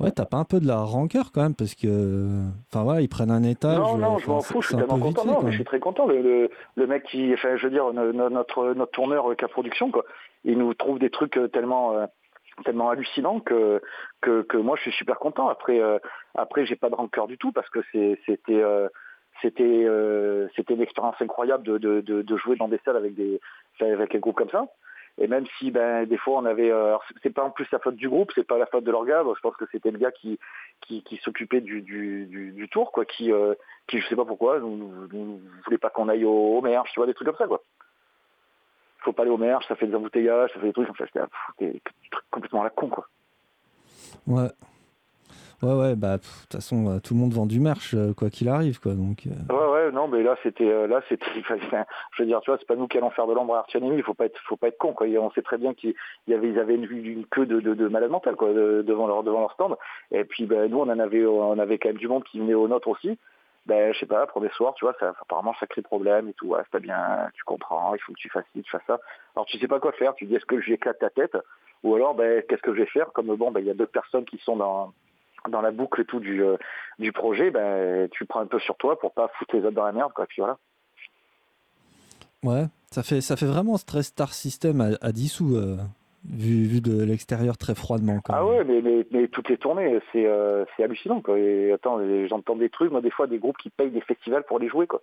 Ouais, t'as pas un peu de la rancœur quand même parce que, enfin voilà, ils prennent un étage. Non, non, je m'en fous, je suis tellement content. Non, mais je suis très content. Le, le, le mec qui, enfin, je veux dire, no- no- notre, notre tourneur K Production, quoi, il nous trouve des trucs euh, tellement, euh, tellement hallucinants que, que, que moi, je suis super content. Après, euh, après, j'ai pas de rancœur du tout parce que c'était, euh, c'était, c'était une expérience incroyable de, de, de, de jouer dans des salles avec des, avec un groupe comme ça. Et même si, ben, des fois, on avait, euh, c'est- pas en plus la faute du groupe, c'est pas la faute de l'organe. Je pense que c'était le gars qui, qui, qui s'occupait du, du, du, tour, quoi, qui, euh, qui je sais pas pourquoi, nous voulait pas qu'on aille au, merge, tu vois, des trucs comme ça, quoi. Faut pas aller au merge, ça fait des embouteillages, ça fait des trucs comme ça. T'es complètement à la con, quoi. Ouais. Ouais, ouais, bah, de toute façon, euh, tout le monde vend du merch, euh, quoi qu'il arrive, quoi. Donc, euh, Ouais, ouais, non, mais là, c'était, là, c'était, (laughs) je veux dire, tu vois, c'est pas nous qui allons faire de l'ombre à Arthur Enemy, il faut pas être, faut pas être con, quoi. On sait très bien qu'il y avait, ils avaient une, queue de, de, de malade mental, quoi, de- devant leur, devant leur stand. Et puis, ben, nous, on en avait, on avait quand même du monde qui venait au nôtre aussi. Ben, je sais pas, premier soir, tu vois, ça, apparemment, ça crée problème et tout. Ouais, c'est pas bien, tu comprends, il faut que tu fasses ci, tu fasses ça. Alors, tu sais pas quoi faire. Tu dis, est-ce que j'éclate ta tête? Ou alors, ben, qu'est-ce que je vais faire? Comme, bon, ben, il y a deux personnes qui sont dans, dans la boucle et tout du, euh, du projet, ben, tu prends un peu sur toi pour pas foutre les autres dans la merde, quoi. Puis voilà. ouais, ça fait, ça fait vraiment Stress Star System à, à 10 sous, euh, vu, vu de l'extérieur très froidement. Quand Ah même. ouais, mais, mais, mais toutes les tournées, c'est euh, hallucinant, quoi. Et attends, j'entends des trucs, moi, des fois, des groupes qui payent des festivals pour les jouer, quoi.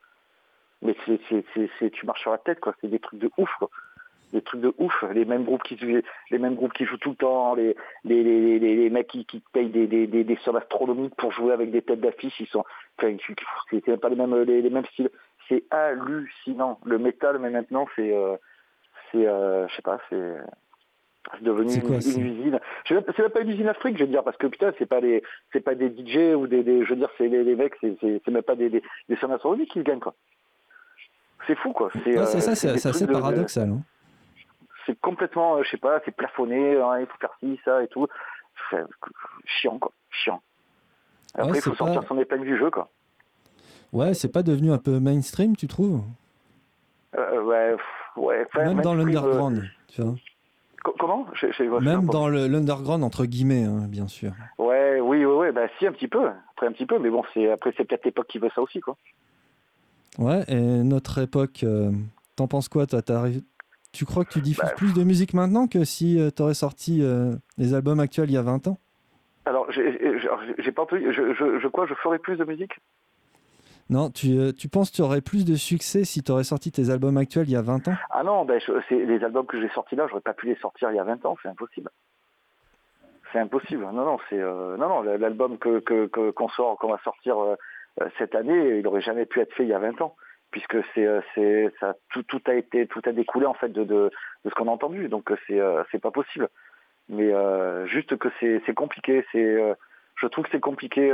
Mais c'est- tu marches sur la tête, quoi. C'est des trucs de ouf, quoi. Des trucs de ouf. Les mêmes groupes qui, jouent- les mêmes groupes qui jouent tout le temps, les, les, les, les, les mecs qui, qui payent des, des, des, des sommes astronomiques pour jouer avec des têtes d'affiche, ils sont, enfin, c'est c'est pas les mêmes, les, mêmes styles. C'est hallucinant. Le métal, mais maintenant, c'est, euh, c'est, euh, je sais pas, c'est, c'est devenu quoi, une, usine. Même- C'est même pas une usine Afrique, je veux dire, parce que putain, c'est pas des, c'est pas des DJ ou des, des- je veux dire, c'est les, les mecs, c'est, même pas des, des, des sommes astronomiques qui gagnent, quoi. C'est fou, quoi. C'est, Ouais, euh, ça, c'est assez de- paradoxal. hein. C'est complètement, euh, je sais pas, c'est plafonné, hein, il faut faire ci, ça et tout. C'est chiant, quoi. Chiant. Après, Ouais, il faut sortir son épingle du jeu, quoi. Ouais, c'est pas devenu un peu mainstream, tu trouves? Euh, ouais, pff, ouais. enfin, Même dans euh, l'underground, tu vois. co- comment? Je- je- je- je sais Même dans l'underground, entre guillemets, hein, bien sûr. Ouais, oui, oui, oui, bah si, un petit peu. Après, un petit peu, mais bon, c'est après, c'est peut-être l'époque qui veut ça aussi, quoi. Ouais, et notre époque, euh, t'en penses quoi toi? T'arrives- Tu crois que tu diffuses Bah, plus de musique maintenant que si tu t'aurais sorti euh, les albums actuels il y a 20 ans? Alors, j'ai pas entendu. Je, je, je quoi Je ferai plus de musique? Non, tu, euh, tu penses que tu aurais plus de succès si tu aurais sorti tes albums actuels il y a 20 ans? Ah non, ben, je- les albums que j'ai sortis là, j'aurais pas pu les sortir il y a 20 ans, c'est impossible. C'est impossible. Non, non, c'est euh, non, non, l'album que qu'on sort, qu'on va sortir euh, euh, cette année, il aurait jamais pu être fait il y a 20 ans, puisque euh, ça tout a été tout a découlé en fait de ce qu'on a entendu, donc euh, c'est euh, c'est pas possible. Mais juste que c'est compliqué, c'est je trouve que c'est compliqué.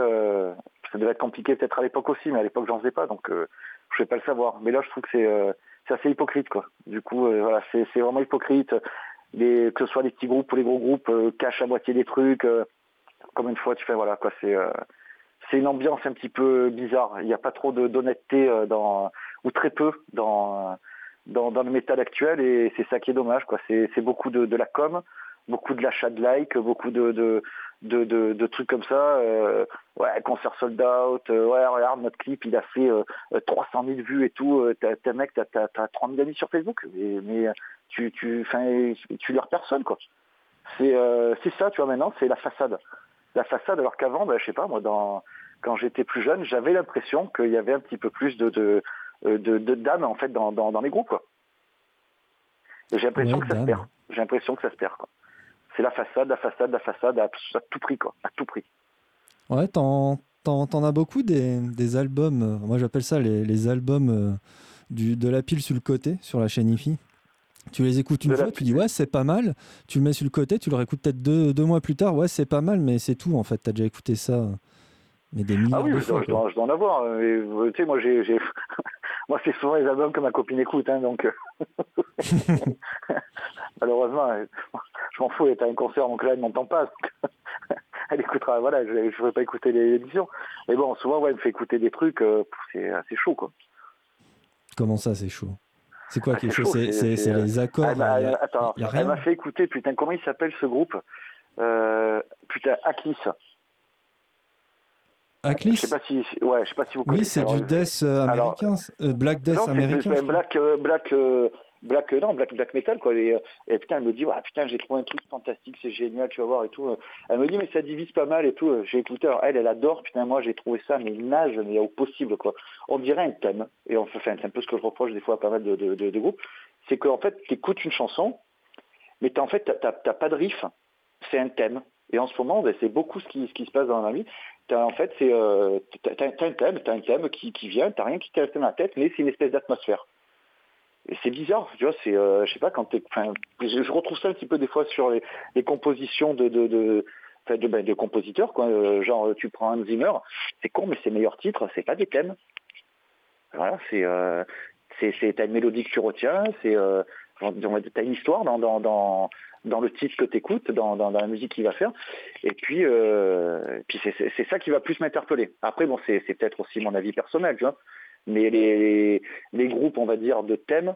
ça devait être compliqué peut-être à l'époque aussi, mais à l'époque j'en faisais pas, donc je vais pas le savoir. Mais là, je trouve que c'est assez hypocrite, quoi. Du coup, voilà, c'est vraiment hypocrite. Que ce soit les petits groupes ou les gros groupes cachent à moitié des trucs. comme une fois, tu fais voilà, quoi. C'est c'est une ambiance un petit peu bizarre. Il n'y a pas trop d'honnêteté euh, dans ou très peu dans dans, le métal actuel et c'est ça qui est dommage, quoi. C'est beaucoup de, la com, beaucoup de l'achat de likes, beaucoup de de, de, de- trucs comme ça. euh, ouais, concert sold out. euh, ouais, regarde notre clip, il a fait euh, euh, 300 000 vues et tout. T'as mec, t'as t'as t'as 30 000 amis sur Facebook, mais, mais tu tu tu leur personne quoi. C'est c'est ça, tu vois maintenant, c'est la façade. La façade, alors qu'avant, ben, je sais pas moi, dans quand j'étais plus jeune, j'avais l'impression qu'il y avait un petit peu plus de de euh, de, de d'âme en fait dans, dans, dans les groupes quoi. Et j'ai l'impression Ouais, que ça se perd. J'ai l'impression que ça se perd quoi. C'est la façade, la façade, la façade à, à tout prix quoi, à tout prix. Ouais, t'en, t'en- t'en as beaucoup des, des albums, euh, moi j'appelle ça les, les albums euh, du, de la pile sur le côté, sur la chaîne IFI. Tu les écoutes une De fois, tu dis ouais c'est pas mal, tu le mets sur le côté, tu le réécoutes peut-être deux, deux mois plus tard, ouais c'est pas mal, mais c'est tout en fait, t'as déjà écouté ça, mais des milliards Ah oui, de je fois. dois, je quoi. dois- je dois en avoir. euh, et, euh, tu sais, moi, j'ai, (laughs) moi, c'est souvent les albums que ma copine écoute, hein, donc euh, (laughs) malheureusement, euh, je m'en fous. Elle est à un concert, donc là, elle m'entend pas. donc, (laughs) elle écoutera. Voilà, je ne vais pas écouter les émissions. Mais bon, souvent, ouais, elle me fait écouter des trucs. euh, c'est assez chaud, quoi. Comment ça c'est chaud? C'est quoi Ah, qui est c'est chaud? C'est, les accords Ah, bah, attends, y a elle rien? m'a fait écouter. Putain, comment il s'appelle ce groupe? Euh, Putain, Aklis. Je sais pas si, ouais, je sais pas si vous Oui, connaissez. c'est Alors, du death euh, alors, américain, euh, Black Death Non, c'est américain. black, euh, black, euh, black, euh, non, black, black metal quoi. Et, euh, et putain, elle me dit, ouais, putain, j'ai trouvé un truc fantastique, c'est génial, tu vas voir et tout. Elle me dit, mais ça divise pas mal et tout. J'ai écouté, alors, elle, elle adore, putain, moi, j'ai trouvé ça, mais nage, mais au possible quoi. On dirait un thème. Et on enfin, c'est un peu ce que je reproche des fois à pas mal de, de, de- de groupes, c'est qu'en fait, tu écoutes une chanson, mais t'as- en fait, t'as- pas de riff, c'est un thème. Et en ce moment, ben, c'est beaucoup ce qui, ce qui se passe dans la vie. En fait, c'est euh, t'as, un thème, t'as un thème qui, vient, t'as rien qui t'est resté dans la tête, mais c'est une espèce d'atmosphère. Et c'est bizarre, tu vois, c'est, euh, je sais pas, quand t'es, je, retrouve ça un petit peu des fois sur les, compositions de, de, de, ben, compositeurs, quoi. Euh, genre, tu prends Hans Zimmer, c'est con, mais ses meilleurs titres, c'est pas des thèmes. Voilà, c'est, euh, c'est, c'est, t'as une mélodie que tu retiens, c'est, t'as une histoire dans, le titre que t'écoutes, dans, dans, la musique qu'il va faire. Et puis, euh, c'est, ça qui va plus m'interpeller. Après, bon, c'est, peut-être aussi mon avis personnel, tu vois. Mais les, groupes, on va dire, de thèmes,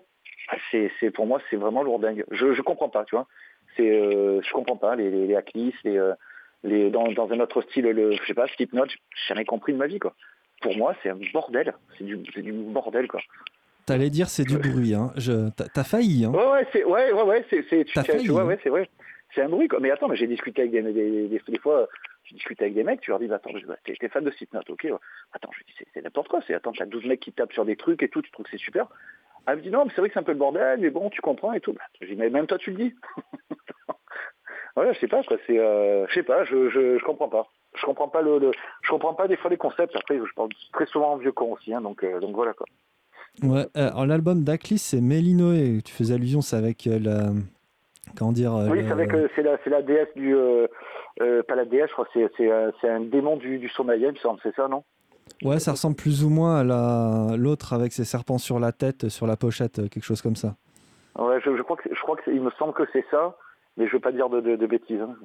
pour moi, c'est vraiment lourdingue. Je, je comprends pas, tu vois. C'est, euh, je comprends pas les, les, les euh, dans, un autre style, le, je sais pas, Slipknot, j'ai jamais compris de ma vie, quoi. Pour moi, c'est un bordel. C'est du, du bordel, quoi. T'allais dire c'est du bruit, hein. Je, t'as, failli, hein. Ouais, ouais, c'est, ouais, ouais, ouais, c'est, c'est, tu, failli, ouais, hein. ouais, c'est vrai. C'est un bruit, quoi. Mais attends, mais j'ai discuté avec des, des, des, des fois, tu discutes avec des mecs, tu leur dis, bah, attends, je- bah, t'es, fan de Slipknot, ok. Attends, je dis, c'est, c'est n'importe quoi. C'est, attends, t'as 12 mecs qui tapent sur des trucs et tout, tu trouves que c'est super. Elle me dit, non, mais c'est vrai que c'est un peu le bordel, mais bon, tu comprends et tout. Bah, je dis, mais même toi, tu le dis. (laughs) voilà, je sais pas, quoi. C'est, euh, je sais pas, je, je, je comprends pas. Je comprends pas le, le- je comprends pas des fois les concepts. Après, je parle très souvent en vieux con aussi, hein, donc, euh, donc voilà, quoi. Ouais, euh, alors l'album d'Aklis, c'est Mélinoé. Tu faisais allusion, c'est avec euh, la. Comment dire euh, Oui, le- c'est avec c'est la la déesse du euh, pas la déesse, je crois, c'est un démon du, du sommeil, il me semble, c'est ça, non? Ouais, ça ressemble plus ou moins à la l'autre avec ses serpents sur la tête, sur la pochette, quelque chose comme ça. Ouais, je, je crois que je crois que il me semble que c'est ça, mais je veux pas dire de, de, de bêtises. hein.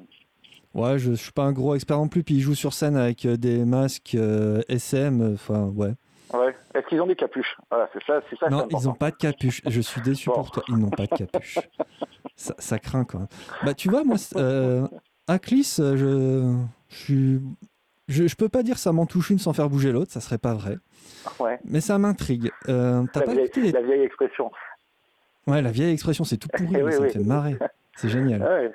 Ouais, je, je suis pas un gros expert non plus, puis il joue sur scène avec des masques euh, SM, enfin ouais. Ouais. Est-ce qu'ils ont des capuches? Voilà, c'est ça, c'est ça. non, ils important. ont pas de capuche. Je suis déçu Bon. pour toi. Ils n'ont pas de capuche. (laughs) ça, ça craint quand même. Bah tu vois, moi, euh, Aklis, euh, je, je suis, je, je peux pas dire ça m'en touche une sans faire bouger l'autre, ça serait pas vrai. Ouais. Mais ça m'intrigue. Euh, T'as La pas vieille, écouté la vieille expression. Ouais, la vieille expression, c'est tout pourri, (laughs) Eh mais oui, ça me fait marrer. C'est génial. Ouais.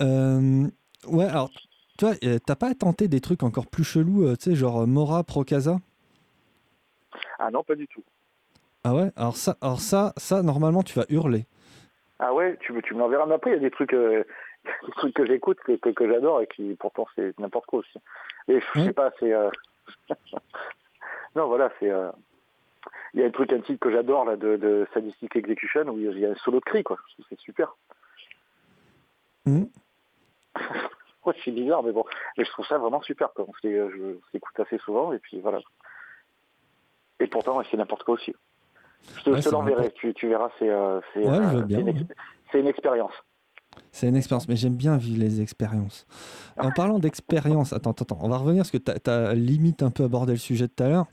Euh, ouais, alors, toi, euh, t'as pas tenté des trucs encore plus chelous, tu sais, genre Mora Procasa? Ah non, pas du tout. Ah ouais Alors ça, alors ça, ça, normalement, tu vas hurler. Ah ouais, tu, me- tu me l'enverras. Mais après, il y a des trucs, euh, (laughs) des trucs que j'écoute, que, que, que j'adore et qui pourtant c'est n'importe quoi aussi. Et je sais pas, c'est. euh, (laughs) non, voilà, c'est. euh, Il y a un truc, un titre que j'adore là de, de Sadistic Execution où il y a un solo de cri, quoi. C'est super. Mhm. (laughs) Ouais, c'est bizarre, mais bon. Mais je trouve ça vraiment super, quoi. On je l'écoute assez souvent et puis voilà. Et pourtant, c'est n'importe quoi aussi. Je te, Ouais, l'enverrai, tu, tu verras, c'est euh, Ouais, euh, c'est une, ex- expérience. C'est une expérience, mais j'aime bien vivre les expériences. En parlant d'expérience, attends, attends, on va revenir parce que tu as, limite un peu abordé le sujet tout à l'heure.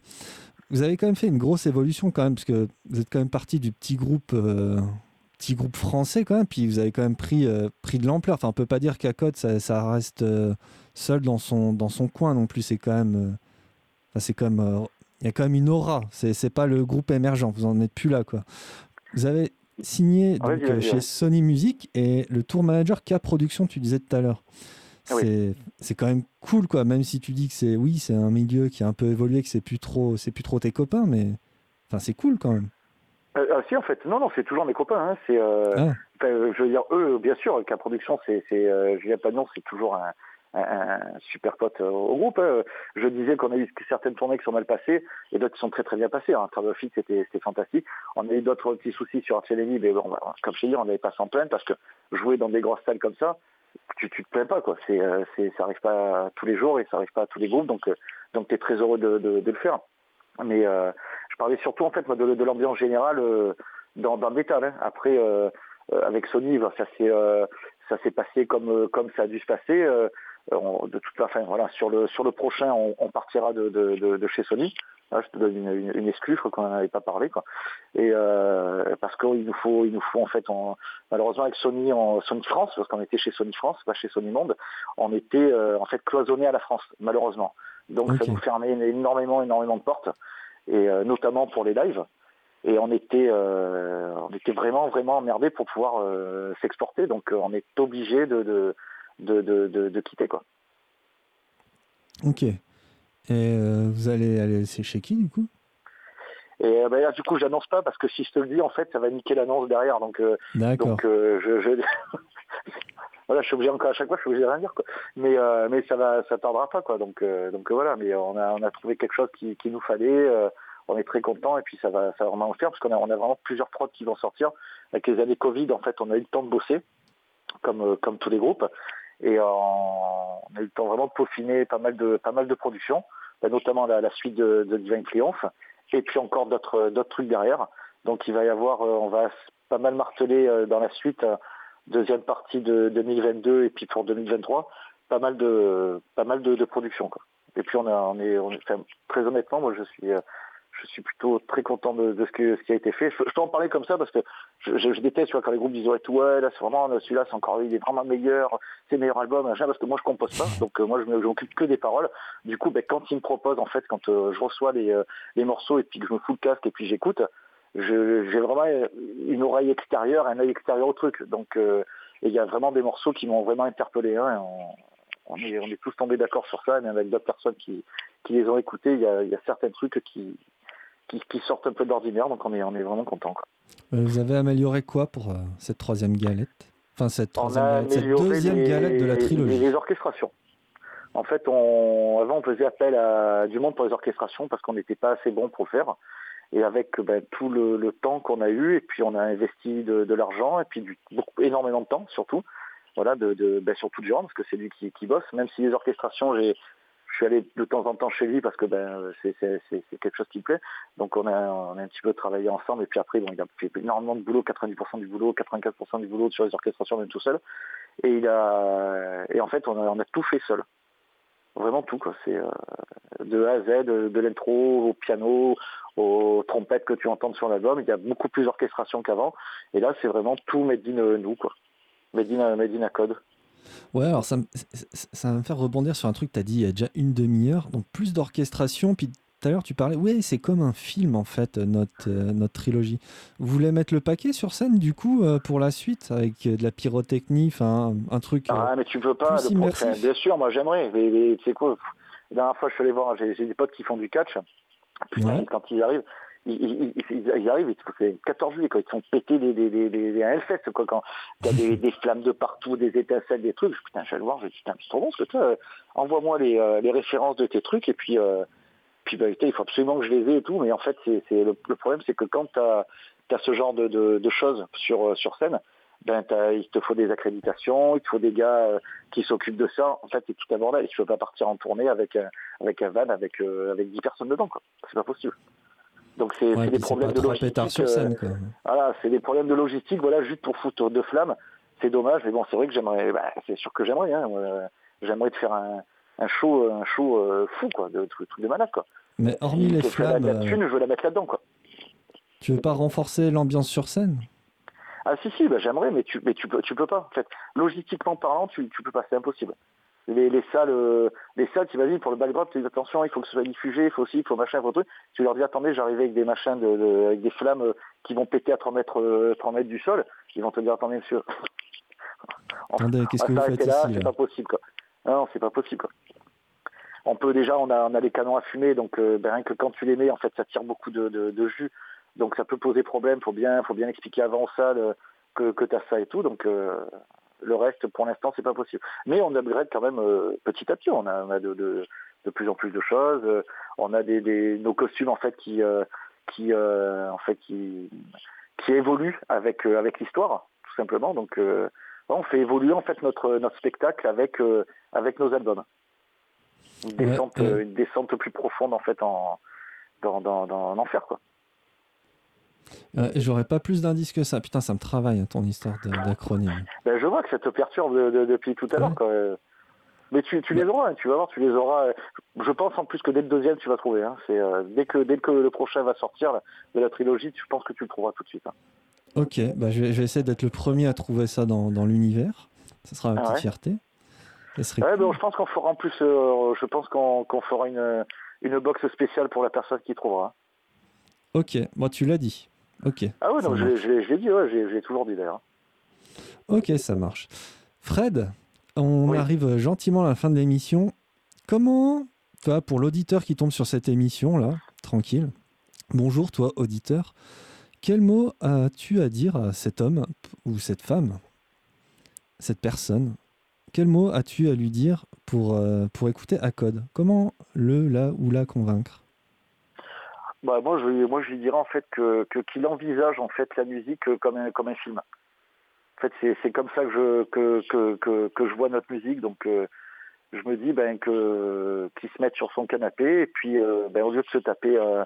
Vous avez quand même fait une grosse évolution quand même, parce que vous êtes quand même parti du petit groupe, euh, petit groupe français quand même, puis vous avez quand même pris, pris de l'ampleur. Enfin, on peut pas dire qu'Acode, ça, ça reste seul dans son, dans son coin non plus. C'est quand même, c'est quand même, il y a quand même une aura. C'est pas le groupe émergent. Vous en êtes plus là, quoi. Vous avez signé Ah, donc, chez. Sony Music et le tour manager K Production, tu disais tout à l'heure. Ah. C'est quand même cool, quoi. Même si tu dis que c'est oui, c'est un milieu qui a un peu évolué, que c'est plus trop, c'est plus trop tes copains, mais enfin c'est cool quand même. Euh, ah, si, en fait, non, non, c'est toujours mes copains. Hein. C'est, euh, Ah. je veux dire, eux, bien sûr, qu'à production, c'est, c'est euh, Julien Pagnon, c'est toujours un, un- super pote euh, au groupe. hein. Je disais qu'on a eu certaines tournées qui sont mal passées et d'autres qui sont très très bien passées. Hein. Travel Fit, c'était, fantastique. On a eu d'autres petits soucis sur Archeleni, mais bon, comme je t'ai dit, on n'avait pas s'en plaindre parce que jouer dans des grosses salles comme ça, tu, tu te plains pas, quoi. C'est, euh, ça arrive pas tous les jours et ça arrive pas à tous les groupes, donc, euh, donc t'es très heureux de, de, de le faire. Mais euh, je parlais surtout en fait de, de l'ambiance générale euh, dans, dans le métal. hein. Après, euh, euh, avec Sony, bah, ça s'est euh, ça s'est passé comme euh, comme ça a dû se passer. Euh, on- de toute façon, voilà, sur le sur le prochain, on, on partira de, de, de, de chez Sony. Là, je te donne une, une, une exclue, je crois qu'on n'en avait pas parlé, quoi. Et euh, parce qu'il nous faut, il nous faut en fait, on- malheureusement avec Sony, en, Sony France, parce qu'on était chez Sony France, pas chez Sony Monde, on était euh, en fait cloisonné à la France, malheureusement. Donc ça nous fermait énormément, énormément de portes, et euh, notamment pour les lives. Et on était, euh, on était vraiment, vraiment emmerdé pour pouvoir euh, s'exporter. Donc on est obligé de, de, de, de, de- de quitter quoi. Ok. Et euh, vous allez aller chez qui du coup? Et euh, ben, là, du coup, j'annonce pas parce que si je te le dis, en fait, ça va niquer l'annonce derrière. Donc, euh, donc euh, je, je... (laughs) voilà, je suis obligé encore à chaque fois, je suis obligé de rien dire quoi. Mais euh, mais ça va, ça tardera pas quoi. Donc donc voilà, mais on a on a trouvé quelque chose qui, qui nous fallait. on est très content et puis ça va ça va vraiment le faire parce qu'on a on a vraiment plusieurs prods qui vont sortir. Avec les années Covid, en fait, on a eu le temps de bosser comme comme tous les groupes et euh, on a eu le temps vraiment de peaufiner pas mal de pas mal de productions, bah, notamment la, la suite de, de Divine Triumph et puis encore d'autres trucs derrière. Donc il va y avoir, euh, on va pas mal marteler euh, dans la suite, euh, deuxième partie de 2022 et puis pour 2023, pas mal de pas mal de, de productions. Et puis on a on est on est très honnêtement, moi je suis je suis plutôt très content de, de ce, que, ce qui a été fait. Je, je peux en parler comme ça parce que je, je, je déteste tu vois, quand les groupes disent ouais, là c'est vraiment celui-là c'est encore il est vraiment meilleur, c'est le meilleur album machin parce que moi je compose pas donc euh, moi je m'occupe que des paroles. Du coup ben, quand ils me proposent en fait quand euh, je reçois les, euh, les morceaux et puis que je me fous le casque et puis j'écoute, j'ai vraiment une oreille extérieure, un œil extérieur au truc. Donc euh, il y a vraiment des morceaux qui m'ont vraiment interpellé. Hein, on, est, on est tous tombés d'accord sur ça, mais avec d'autres personnes qui, qui les ont écoutés, il y a, il y a certains trucs qui, qui, qui sortent un peu de l'ordinaire, donc on est, on est vraiment content. Euh, Vous avez amélioré quoi pour euh, cette troisième galette? Enfin cette troisième galette, cette deuxième les, galette de la trilogie. les orchestrations. En fait, on, avant, on faisait appel à du monde pour les orchestrations parce qu'on n'était pas assez bon pour le faire. Et avec ben, tout le, le temps qu'on a eu, et puis on a investi de, de l'argent, et puis du, beaucoup, énormément de temps surtout, voilà, de, de, ben, surtout Durand, parce que c'est lui qui, qui bosse, même si les orchestrations, j'ai, je suis allé de temps en temps chez lui parce que ben, c'est, quelque chose qui me plaît. Donc on a, un petit peu travaillé ensemble, et puis après, bon, il a fait énormément de boulot, 90% du boulot, 95% du boulot sur les orchestrations, même tout seul. Et il a, et en fait, on a, tout fait seul. Vraiment tout, quoi. C'est euh, de A à Z, de, l'intro au piano, aux trompettes que tu entends sur l'album. Il y a beaucoup plus d'orchestration qu'avant. Et là, c'est vraiment tout made in euh, nous, quoi. Made in, euh, à code. Ouais, alors ça, ça va me faire rebondir sur un truc que tu as dit il y a déjà une demi-heure. Donc plus d'orchestration, puis tout à l'heure tu parlais, ouais, c'est comme un film en fait, euh, notre, euh, notre trilogie. Vous voulez mettre le paquet sur scène du coup euh, pour la suite, avec euh, de la pyrotechnie, enfin un truc... Ah, mais tu peux pas. Le pro- immersif? enfin, bien sûr, moi j'aimerais. Mais, mais tu sais quoi? La dernière fois, je suis allé voir, j'ai j'ai des potes qui font du catch. Putain, Ouais. quand ils arrivent, ils, ils, arrivent, ils- c'est le 14 juillet, quand ils sont pétés des, des, des, des, des Hellfest, quoi, quand il y a des, (laughs) des flammes de partout, des étincelles, des trucs, putain, je vais le voir, je dis, putain, c'est trop bon ce que toi, euh, envoie-moi les, euh, les références de tes trucs, et puis, euh, puis bah, putain, il faut absolument que je les ai et tout, mais en fait, c'est, le, le problème, c'est que quand tu as, ce genre de, de, de choses sur, sur scène, ben, il te faut des accréditations, il te faut des gars euh, qui s'occupent de ça. En fait, c'est tout un bordel. Tu peux pas partir en tournée avec, un- avec un van avec, euh, avec 10 personnes dedans, quoi. C'est pas possible. Donc c'est Ouais, des problèmes de logistique. sur euh, scène, quoi. voilà, c'est des problèmes de logistique, voilà, juste pour foutre de flammes. C'est dommage, mais bon, c'est vrai que j'aimerais, bah, c'est sûr que j'aimerais, hein, j'aimerais te faire un, un show, un show euh, fou, quoi, de truc truc de malade, quoi. Mais hormis les la, flammes, la euh, thune, je veux la mettre là-dedans, quoi. tu veux pas renforcer l'ambiance sur scène? Ah si, si, bah, j'aimerais, mais tu, mais tu peux, tu peux pas. En fait, logistiquement parlant, tu, tu peux pas, c'est impossible. Les, les salles, euh, les salles, tu vas dire pour le backdrop, tu dis attention, il faut que ce soit diffusé, il faut aussi, il faut machin, il faut truc. Tu leur dis attendez, j'arrive avec des machins, de, de- avec des flammes euh, qui vont péter à 3 mètres, euh, 3 mètres du sol. Ils vont te dire attendez monsieur. On- (laughs) Attendez, qu'est-ce que va vous s'arrêter faites là, ici c'est pas possible quoi. Non, c'est pas possible quoi. On peut déjà, on a, on a des canons à fumer, donc euh, ben, rien que quand tu les mets, en fait, ça tire beaucoup de, de- de jus, donc ça peut poser problème. Faut bien, faut bien expliquer avant aux salles euh, que, que tu as ça et tout. Donc euh, le reste, pour l'instant, c'est pas possible. Mais on upgrade quand même euh, petit à petit. On a, on a de, de, de plus en plus de choses. Euh, on a des, des nos costumes en fait qui euh, qui en fait qui qui évoluent avec avec l'histoire tout simplement. Donc on fait évoluer en fait notre notre spectacle avec avec nos albums. Une descente, une descente plus profonde en fait en dans dans dans l'enfer quoi. Euh, J'aurais pas plus d'indices que ça. Putain, ça me travaille hein, ton histoire d'acronyme. Ben, je vois que ça te perturbe de- de- depuis tout à l'heure. Ouais. Mais tu, tu les auras, hein, tu vas voir, tu les auras. Je pense en plus que dès le deuxième, tu vas trouver. hein. C'est euh, dès que dès que le prochain va sortir là, de la trilogie, tu penses que tu le trouveras tout de suite. hein. Ok, bah je, vais, je vais essayer d'être le premier à trouver ça dans, dans l'univers. Ça sera ma Ah petite ouais fierté. Ouais, cool. ben, je pense qu'on fera en plus. euh, je pense qu'on qu'on fera une une box spéciale pour la personne qui trouvera. Ok, moi tu l'as dit. Ok. Ah ouais, non, je, l'ai- je l'ai je l'ai dit, ouais, j'ai toujours dit d'ailleurs. Ok, ça marche. Fred, on Oui. arrive gentiment à la fin de l'émission. Comment, toi, pour l'auditeur qui tombe sur cette émission là, tranquille. Bonjour, toi, auditeur. Quel mot as-tu à dire à cet homme ou cette femme, cette personne? Quel mot as-tu à lui dire pour, euh, pour écouter à code Comment le, la ou la convaincre? Bah moi je lui- dirais en fait que qu'il envisage en fait la musique euh, comme un comme un film. En fait c'est comme ça que je que que que, je vois notre musique. Donc euh, je me dis ben que qu'il se mette sur son canapé et puis euh, ben au lieu de se taper euh,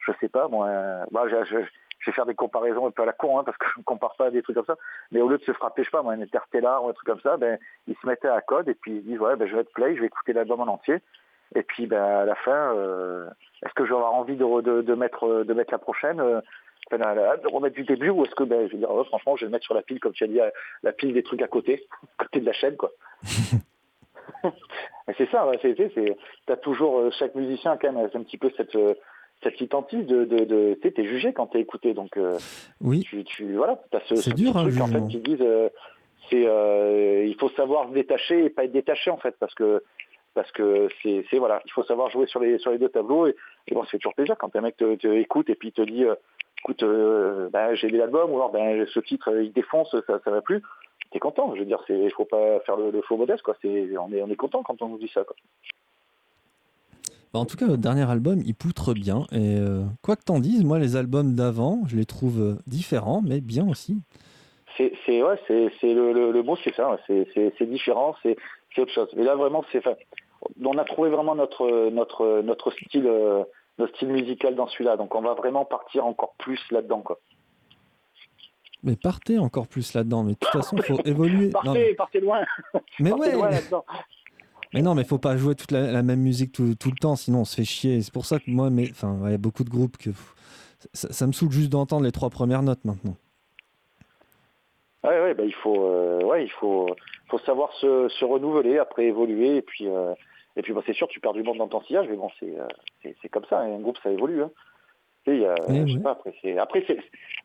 je sais pas moi je, vais faire des comparaisons un peu à la con hein, parce que je ne compare pas à des trucs comme ça. Mais au lieu de se frapper je sais pas moi un interstellar ou un truc comme ça ben il se mettait à code et puis il se dit ouais ben je vais être play je vais écouter l'album en entier et puis ben à la fin euh, est-ce que je vais avoir envie de, de, de mettre de mettre la prochaine euh, la- de remettre du début ou est-ce que ben je vais dire oh, franchement je vais le mettre sur la pile comme tu as dit la, la pile des trucs à côté (laughs) côté de la chaîne quoi. (laughs) C'est ça c'est t'as toujours euh, chaque musicien quand même un petit peu cette euh, cette identité de de, de tu jugé quand t'es écouté donc euh, Oui, tu, tu voilà t'as ce, C'est ce dur, hein, truc en fait qui disent euh, c'est euh, il faut savoir se détacher et pas être détaché en fait parce que parce que c'est c'est voilà il faut savoir jouer sur les sur les deux tableaux et, et bon fait toujours plaisir quand un mec te, te écoute et puis te dit euh, écoute euh, ben, j'ai des albums ou alors ben ce titre euh, il défonce ça ça va plus. T'es content. Je veux dire c'est faut pas faire le, le faux modeste quoi. C'est on est on est content quand on nous dit ça quoi. Bah, en tout cas, votre dernier album, il poutre bien. Et euh, quoi que t'en dises, moi, les albums d'avant, je les trouve différents, mais bien aussi. c'est c'est ouais c'est c'est le, le, le mot c'est ça c'est c'est c'est différent c'est c'est autre chose. Mais là vraiment c'est on a trouvé vraiment notre notre notre style euh, notre style musical dans celui-là donc on va vraiment partir encore plus là-dedans quoi Mais partez encore plus là-dedans. Mais de toute façon, il faut évoluer. (laughs) partez Non, mais, partez loin mais partez ouais, loin mais non, mais faut pas jouer toute la, la même musique tout, tout le temps, sinon on se fait chier. C'est pour ça que moi, mais enfin, il y a beaucoup de groupes que ça, ça me saoule juste d'entendre les trois premières notes maintenant. ouais ouais bah, il faut euh, ouais il faut faut savoir se, se renouveler après évoluer et puis euh, et puis bah, c'est sûr tu perds du monde dans ton sillage mais bon c'est euh, comme ça hein, un groupe ça évolue hein. A- Oui, je oui. pas, après, après,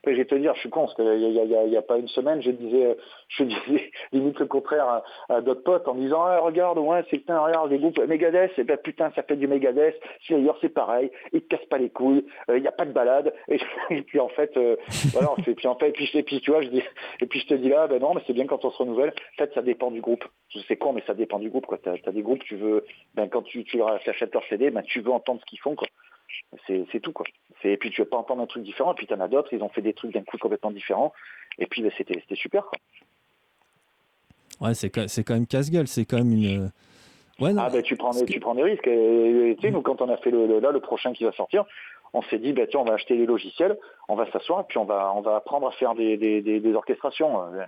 je vais te dire, je suis con, parce qu'il y a, y, y pas une semaine, je disais, (laughs) je disais limite le contraire à, à d'autres potes en disant, ah, regarde, ouais, c'est putain, regarde, les groupes Megadeth, et ben putain, ça fait du Megadeth, Slayer, c'est pareil, ils te cassent pas les couilles, euh, il n'y a pas de balade, et, (laughs) et puis en fait, euh, voilà, fait- puis en fait, et puis, et puis tu vois, je dis, et puis je te dis là, ben non, mais c'est bien quand on se renouvelle, en fait, ça dépend du groupe. C'est con, mais ça dépend du groupe, quoi. T'as, t'as des groupes, tu veux, ben quand tu, tu leur achètes leur CD, ben tu veux entendre ce qu'ils font, quoi. C'est, tout, quoi. Et puis tu veux pas entendre un truc différent, et puis t'en as d'autres, ils ont fait des trucs d'un coup complètement différents, et puis ben, c'était, super, quoi. Ouais, c'est quand, même casse-gueule, c'est quand même une. euh, Ouais, non, Ah ben tu prends, des- tu prends des risques. Et, tu sais, nous quand on a fait le, le- là le prochain qui va sortir, on s'est dit ben tiens on va acheter les logiciels, on va s'asseoir et puis on va on va apprendre à faire des, des, des, des orchestrations. Euh,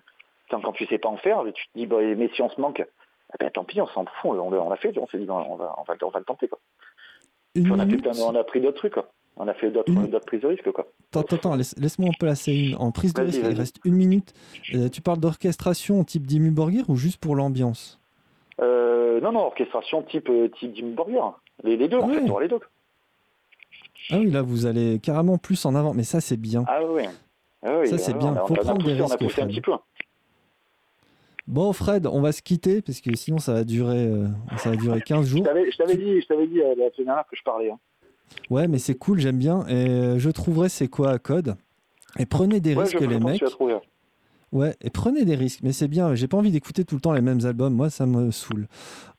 Quand, quand tu sais pas en faire, tu te dis ben, mais si on se manque, eh ben tant pis on s'en fout, on, l'a- on l'a fait, on s'est dit on va on va on va le tenter quoi. Puis on a, fait minute. plein de- on a pris d'autres trucs quoi. On a fait d'autres Une- prises de risque quoi. Attends, attends, attends, laisse- laisse-moi en placer une. En prise de risque, il reste une minute. Euh, tu parles d'orchestration type Dimmu Borgir ou juste pour l'ambiance? Euh, non non orchestration type euh, type Jim Borgir. Les, les deux en fait, on les deux. Ah oui, là, vous allez carrément plus en avant, mais ça, c'est bien. Ah oui. Ah oui, Ça, c'est bien. On a, Faut on prendre des on a risques, poussé un petit peu. Bon, Fred, on va se quitter parce que sinon, ça va durer, euh, ça va durer 15 Je jours. je t'avais dit, je t'avais dit euh, la semaine dernière que je parlais. hein. Ouais, mais c'est cool, j'aime bien. Et euh, je trouverai c'est quoi à code? Et prenez des Ouais, risques, les mecs. Ouais, et prenez des risques, mais c'est bien. J'ai pas envie d'écouter tout le temps les mêmes albums. Moi, ça me saoule.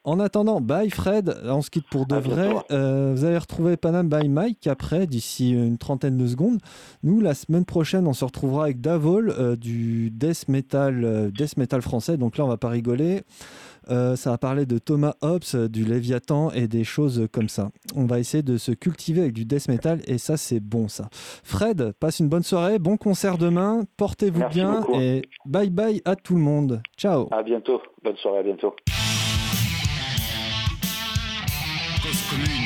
En attendant, bye Fred. On se quitte pour de À vrai. Euh, vous allez retrouver Panam by Mike après, d'ici une trentaine de secondes. Nous, la semaine prochaine, on se retrouvera avec Davol euh, du death metal, euh, death metal français. Donc là, on va pas rigoler. Euh, ça va parler de Thomas Hobbes, du Léviathan et des choses comme ça. On va essayer de se cultiver avec du death metal et ça, c'est bon ça. Fred, passe une bonne soirée, bon concert demain, portez-vous bien beaucoup. et bye bye à tout le monde. Ciao. À bientôt. Bonne soirée, à bientôt. Cause commune.